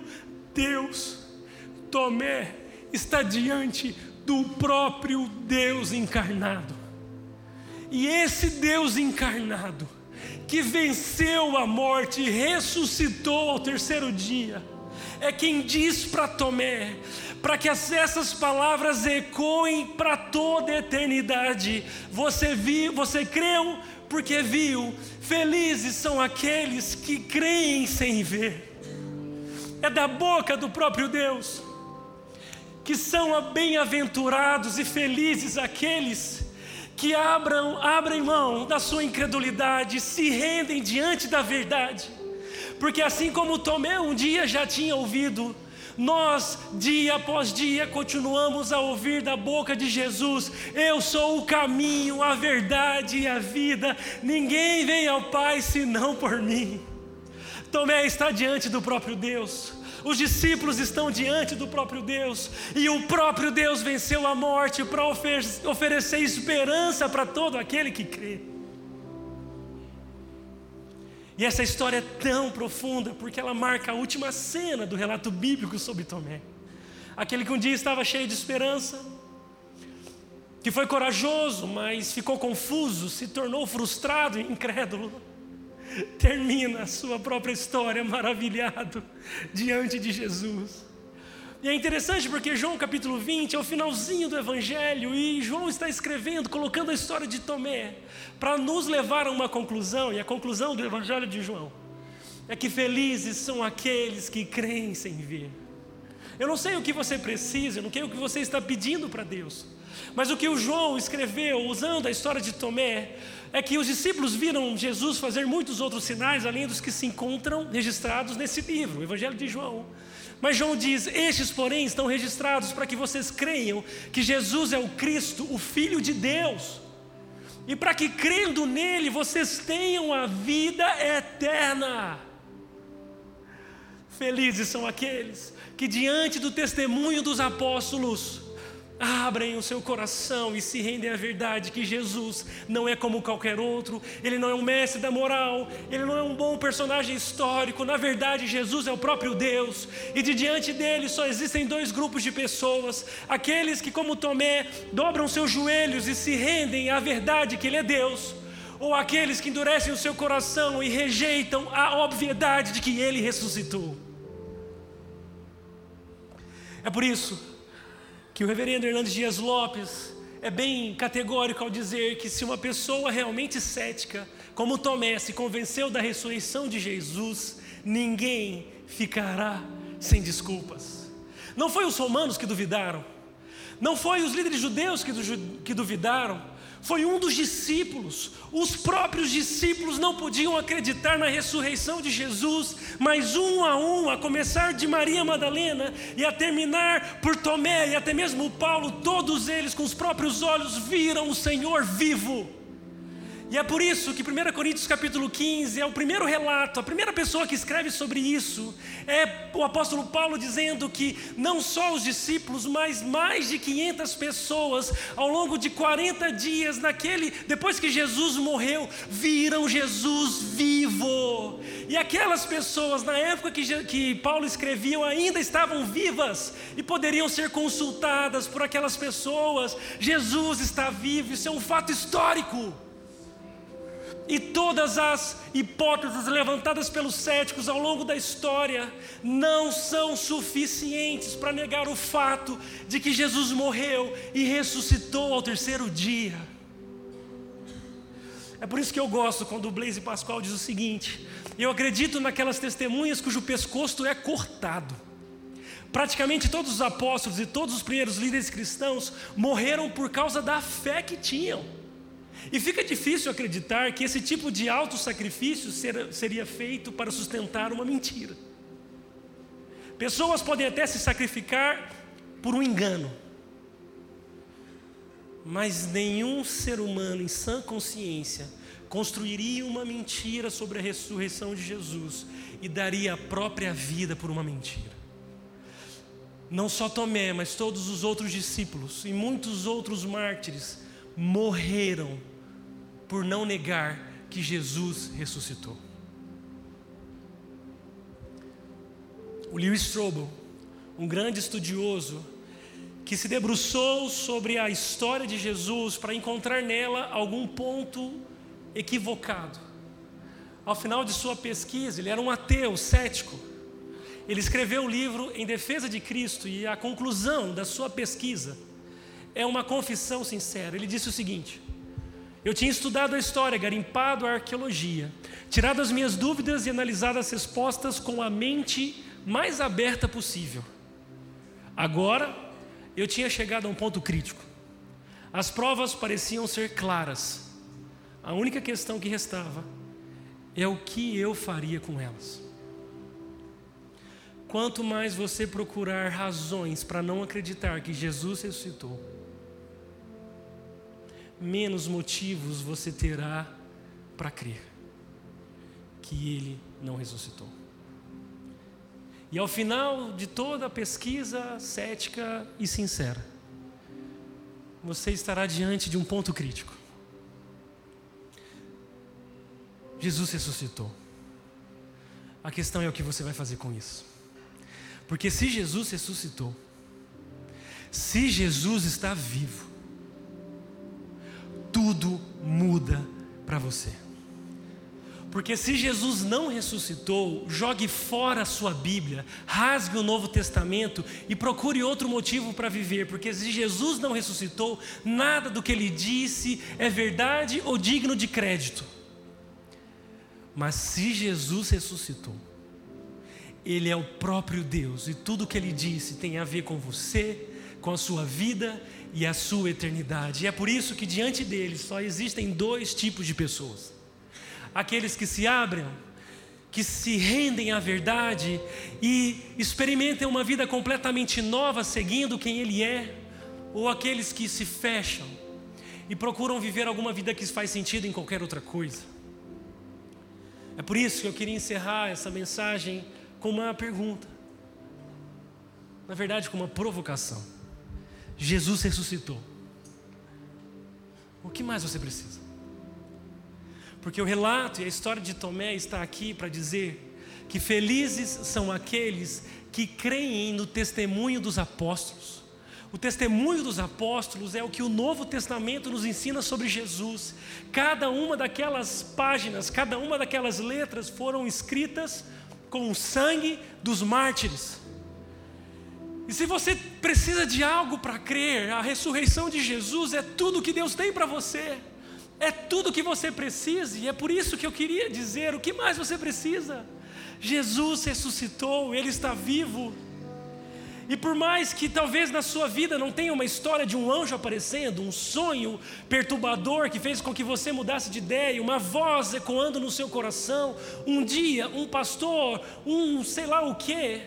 Deus. Tomé está diante do próprio Deus encarnado. E esse Deus encarnado, que venceu a morte e ressuscitou ao terceiro dia, é quem diz para Tomé, para que essas palavras ecoem para toda a eternidade. Você viu, você creu porque viu. Felizes são aqueles que creem sem ver é da boca do próprio Deus. Que são bem-aventurados e felizes aqueles que abram, abrem mão da sua incredulidade, se rendem diante da verdade. Porque assim como Tomé um dia já tinha ouvido, nós, dia após dia, continuamos a ouvir da boca de Jesus: Eu sou o caminho, a verdade e a vida, ninguém vem ao Pai senão por mim. Tomé está diante do próprio Deus. Os discípulos estão diante do próprio Deus. E o próprio Deus venceu a morte para ofer oferecer esperança para todo aquele que crê. E essa história é tão profunda porque ela marca a última cena do relato bíblico sobre Tomé. Aquele que um dia estava cheio de esperança, que foi corajoso, mas ficou confuso, se tornou frustrado e incrédulo termina a sua própria história maravilhado diante de Jesus. E é interessante porque João capítulo 20 é o finalzinho do Evangelho e João está escrevendo, colocando a história de Tomé, para nos levar a uma conclusão, e a conclusão do Evangelho de João é que felizes são aqueles que creem sem ver. Eu não sei o que você precisa, eu não sei o que você está pedindo para Deus, mas o que o João escreveu, usando a história de Tomé, é que os discípulos viram Jesus fazer muitos outros sinais, além dos que se encontram registrados nesse livro, o Evangelho de João. Mas João diz: Estes, porém, estão registrados para que vocês creiam que Jesus é o Cristo, o Filho de Deus. E para que crendo nele vocês tenham a vida eterna. Felizes são aqueles que, diante do testemunho dos apóstolos, abrem o seu coração e se rendem à verdade que Jesus não é como qualquer outro, ele não é um mestre da moral, ele não é um bom personagem histórico, na verdade, Jesus é o próprio Deus, e de diante dele só existem dois grupos de pessoas: aqueles que, como Tomé, dobram seus joelhos e se rendem à verdade que ele é Deus. Ou aqueles que endurecem o seu coração e rejeitam a obviedade de que ele ressuscitou. É por isso que o reverendo Hernandes Dias Lopes é bem categórico ao dizer que se uma pessoa realmente cética, como Tomé, se convenceu da ressurreição de Jesus, ninguém ficará sem desculpas. Não foi os romanos que duvidaram, não foi os líderes judeus que, que duvidaram, foi um dos discípulos. Os próprios discípulos não podiam acreditar na ressurreição de Jesus, mas um a um, a começar de Maria Madalena e a terminar por Tomé e até mesmo Paulo, todos eles com os próprios olhos viram o Senhor vivo. E é por isso que 1 Coríntios capítulo 15 é o primeiro relato, a primeira pessoa que escreve sobre isso é o apóstolo Paulo dizendo que não só os discípulos, mas mais de 500 pessoas ao longo de 40 dias naquele depois que Jesus morreu, viram Jesus vivo. E aquelas pessoas na época que, que Paulo escrevia ainda estavam vivas e poderiam ser consultadas por aquelas pessoas. Jesus está vivo, isso é um fato histórico. E todas as hipóteses levantadas pelos céticos ao longo da história não são suficientes para negar o fato de que Jesus morreu e ressuscitou ao terceiro dia. É por isso que eu gosto quando o Blaise Pascoal diz o seguinte: eu acredito naquelas testemunhas cujo pescoço é cortado. Praticamente todos os apóstolos e todos os primeiros líderes cristãos morreram por causa da fé que tinham. E fica difícil acreditar que esse tipo de auto-sacrifício seria feito para sustentar uma mentira. Pessoas podem até se sacrificar por um engano, mas nenhum ser humano em sã consciência construiria uma mentira sobre a ressurreição de Jesus e daria a própria vida por uma mentira. Não só Tomé, mas todos os outros discípulos e muitos outros mártires morreram por não negar que Jesus ressuscitou. O Lewis Strobel, um grande estudioso, que se debruçou sobre a história de Jesus para encontrar nela algum ponto equivocado. Ao final de sua pesquisa, ele era um ateu, cético. Ele escreveu o livro Em Defesa de Cristo e a conclusão da sua pesquisa é uma confissão sincera. Ele disse o seguinte: eu tinha estudado a história, garimpado a arqueologia, tirado as minhas dúvidas e analisado as respostas com a mente mais aberta possível. Agora, eu tinha chegado a um ponto crítico. As provas pareciam ser claras. A única questão que restava é o que eu faria com elas. Quanto mais você procurar razões para não acreditar que Jesus ressuscitou, menos motivos você terá para crer que ele não ressuscitou. E ao final de toda a pesquisa cética e sincera, você estará diante de um ponto crítico. Jesus ressuscitou. A questão é o que você vai fazer com isso. Porque se Jesus ressuscitou, se Jesus está vivo, tudo muda para você. Porque se Jesus não ressuscitou, jogue fora a sua Bíblia, rasgue o Novo Testamento e procure outro motivo para viver, porque se Jesus não ressuscitou, nada do que ele disse é verdade ou digno de crédito. Mas se Jesus ressuscitou, ele é o próprio Deus e tudo o que ele disse tem a ver com você, com a sua vida e a sua eternidade. E é por isso que diante dele só existem dois tipos de pessoas aqueles que se abrem, que se rendem à verdade e experimentem uma vida completamente nova seguindo quem Ele é, ou aqueles que se fecham e procuram viver alguma vida que faz sentido em qualquer outra coisa. É por isso que eu queria encerrar essa mensagem com uma pergunta. Na verdade, com uma provocação. Jesus ressuscitou. O que mais você precisa? Porque o relato e a história de Tomé está aqui para dizer que felizes são aqueles que creem no testemunho dos apóstolos. O testemunho dos apóstolos é o que o Novo Testamento nos ensina sobre Jesus. Cada uma daquelas páginas, cada uma daquelas letras foram escritas com o sangue dos mártires. E se você precisa de algo para crer, a ressurreição de Jesus é tudo que Deus tem para você. É tudo que você precisa, e é por isso que eu queria dizer: o que mais você precisa? Jesus ressuscitou, Ele está vivo. E por mais que talvez na sua vida não tenha uma história de um anjo aparecendo, um sonho perturbador que fez com que você mudasse de ideia, uma voz ecoando no seu coração, um dia, um pastor, um sei lá o que,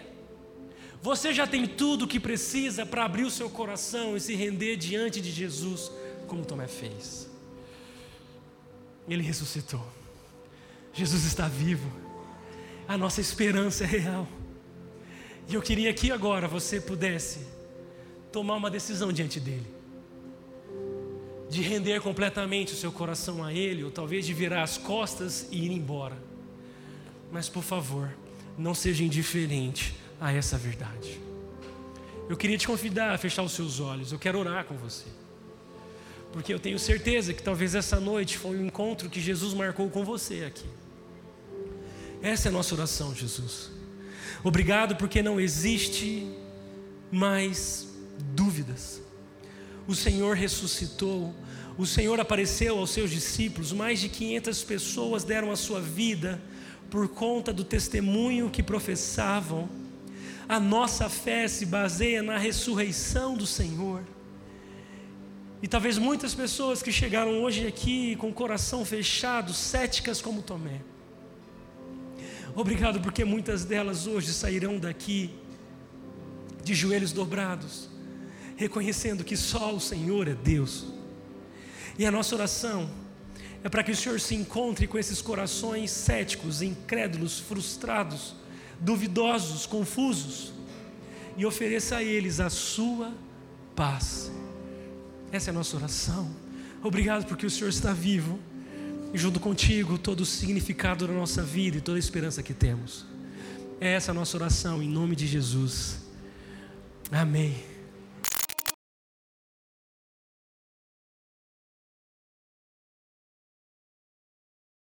você já tem tudo o que precisa para abrir o seu coração e se render diante de Jesus, como Tomé fez. Ele ressuscitou. Jesus está vivo. A nossa esperança é real. E eu queria que agora você pudesse tomar uma decisão diante dele. De render completamente o seu coração a ele, ou talvez de virar as costas e ir embora. Mas por favor, não seja indiferente a essa verdade. Eu queria te convidar a fechar os seus olhos. Eu quero orar com você porque eu tenho certeza que talvez essa noite foi um encontro que Jesus marcou com você aqui. Essa é a nossa oração, Jesus. Obrigado porque não existe mais dúvidas. O Senhor ressuscitou, o Senhor apareceu aos seus discípulos, mais de 500 pessoas deram a sua vida por conta do testemunho que professavam. A nossa fé se baseia na ressurreição do Senhor. E talvez muitas pessoas que chegaram hoje aqui com o coração fechado, céticas como Tomé. Obrigado porque muitas delas hoje sairão daqui de joelhos dobrados, reconhecendo que só o Senhor é Deus. E a nossa oração é para que o Senhor se encontre com esses corações céticos, incrédulos, frustrados, duvidosos, confusos, e ofereça a eles a sua paz. Essa é a nossa oração. Obrigado porque o Senhor está vivo e junto contigo todo o significado da nossa vida e toda a esperança que temos. É essa a nossa oração em nome de Jesus. Amém.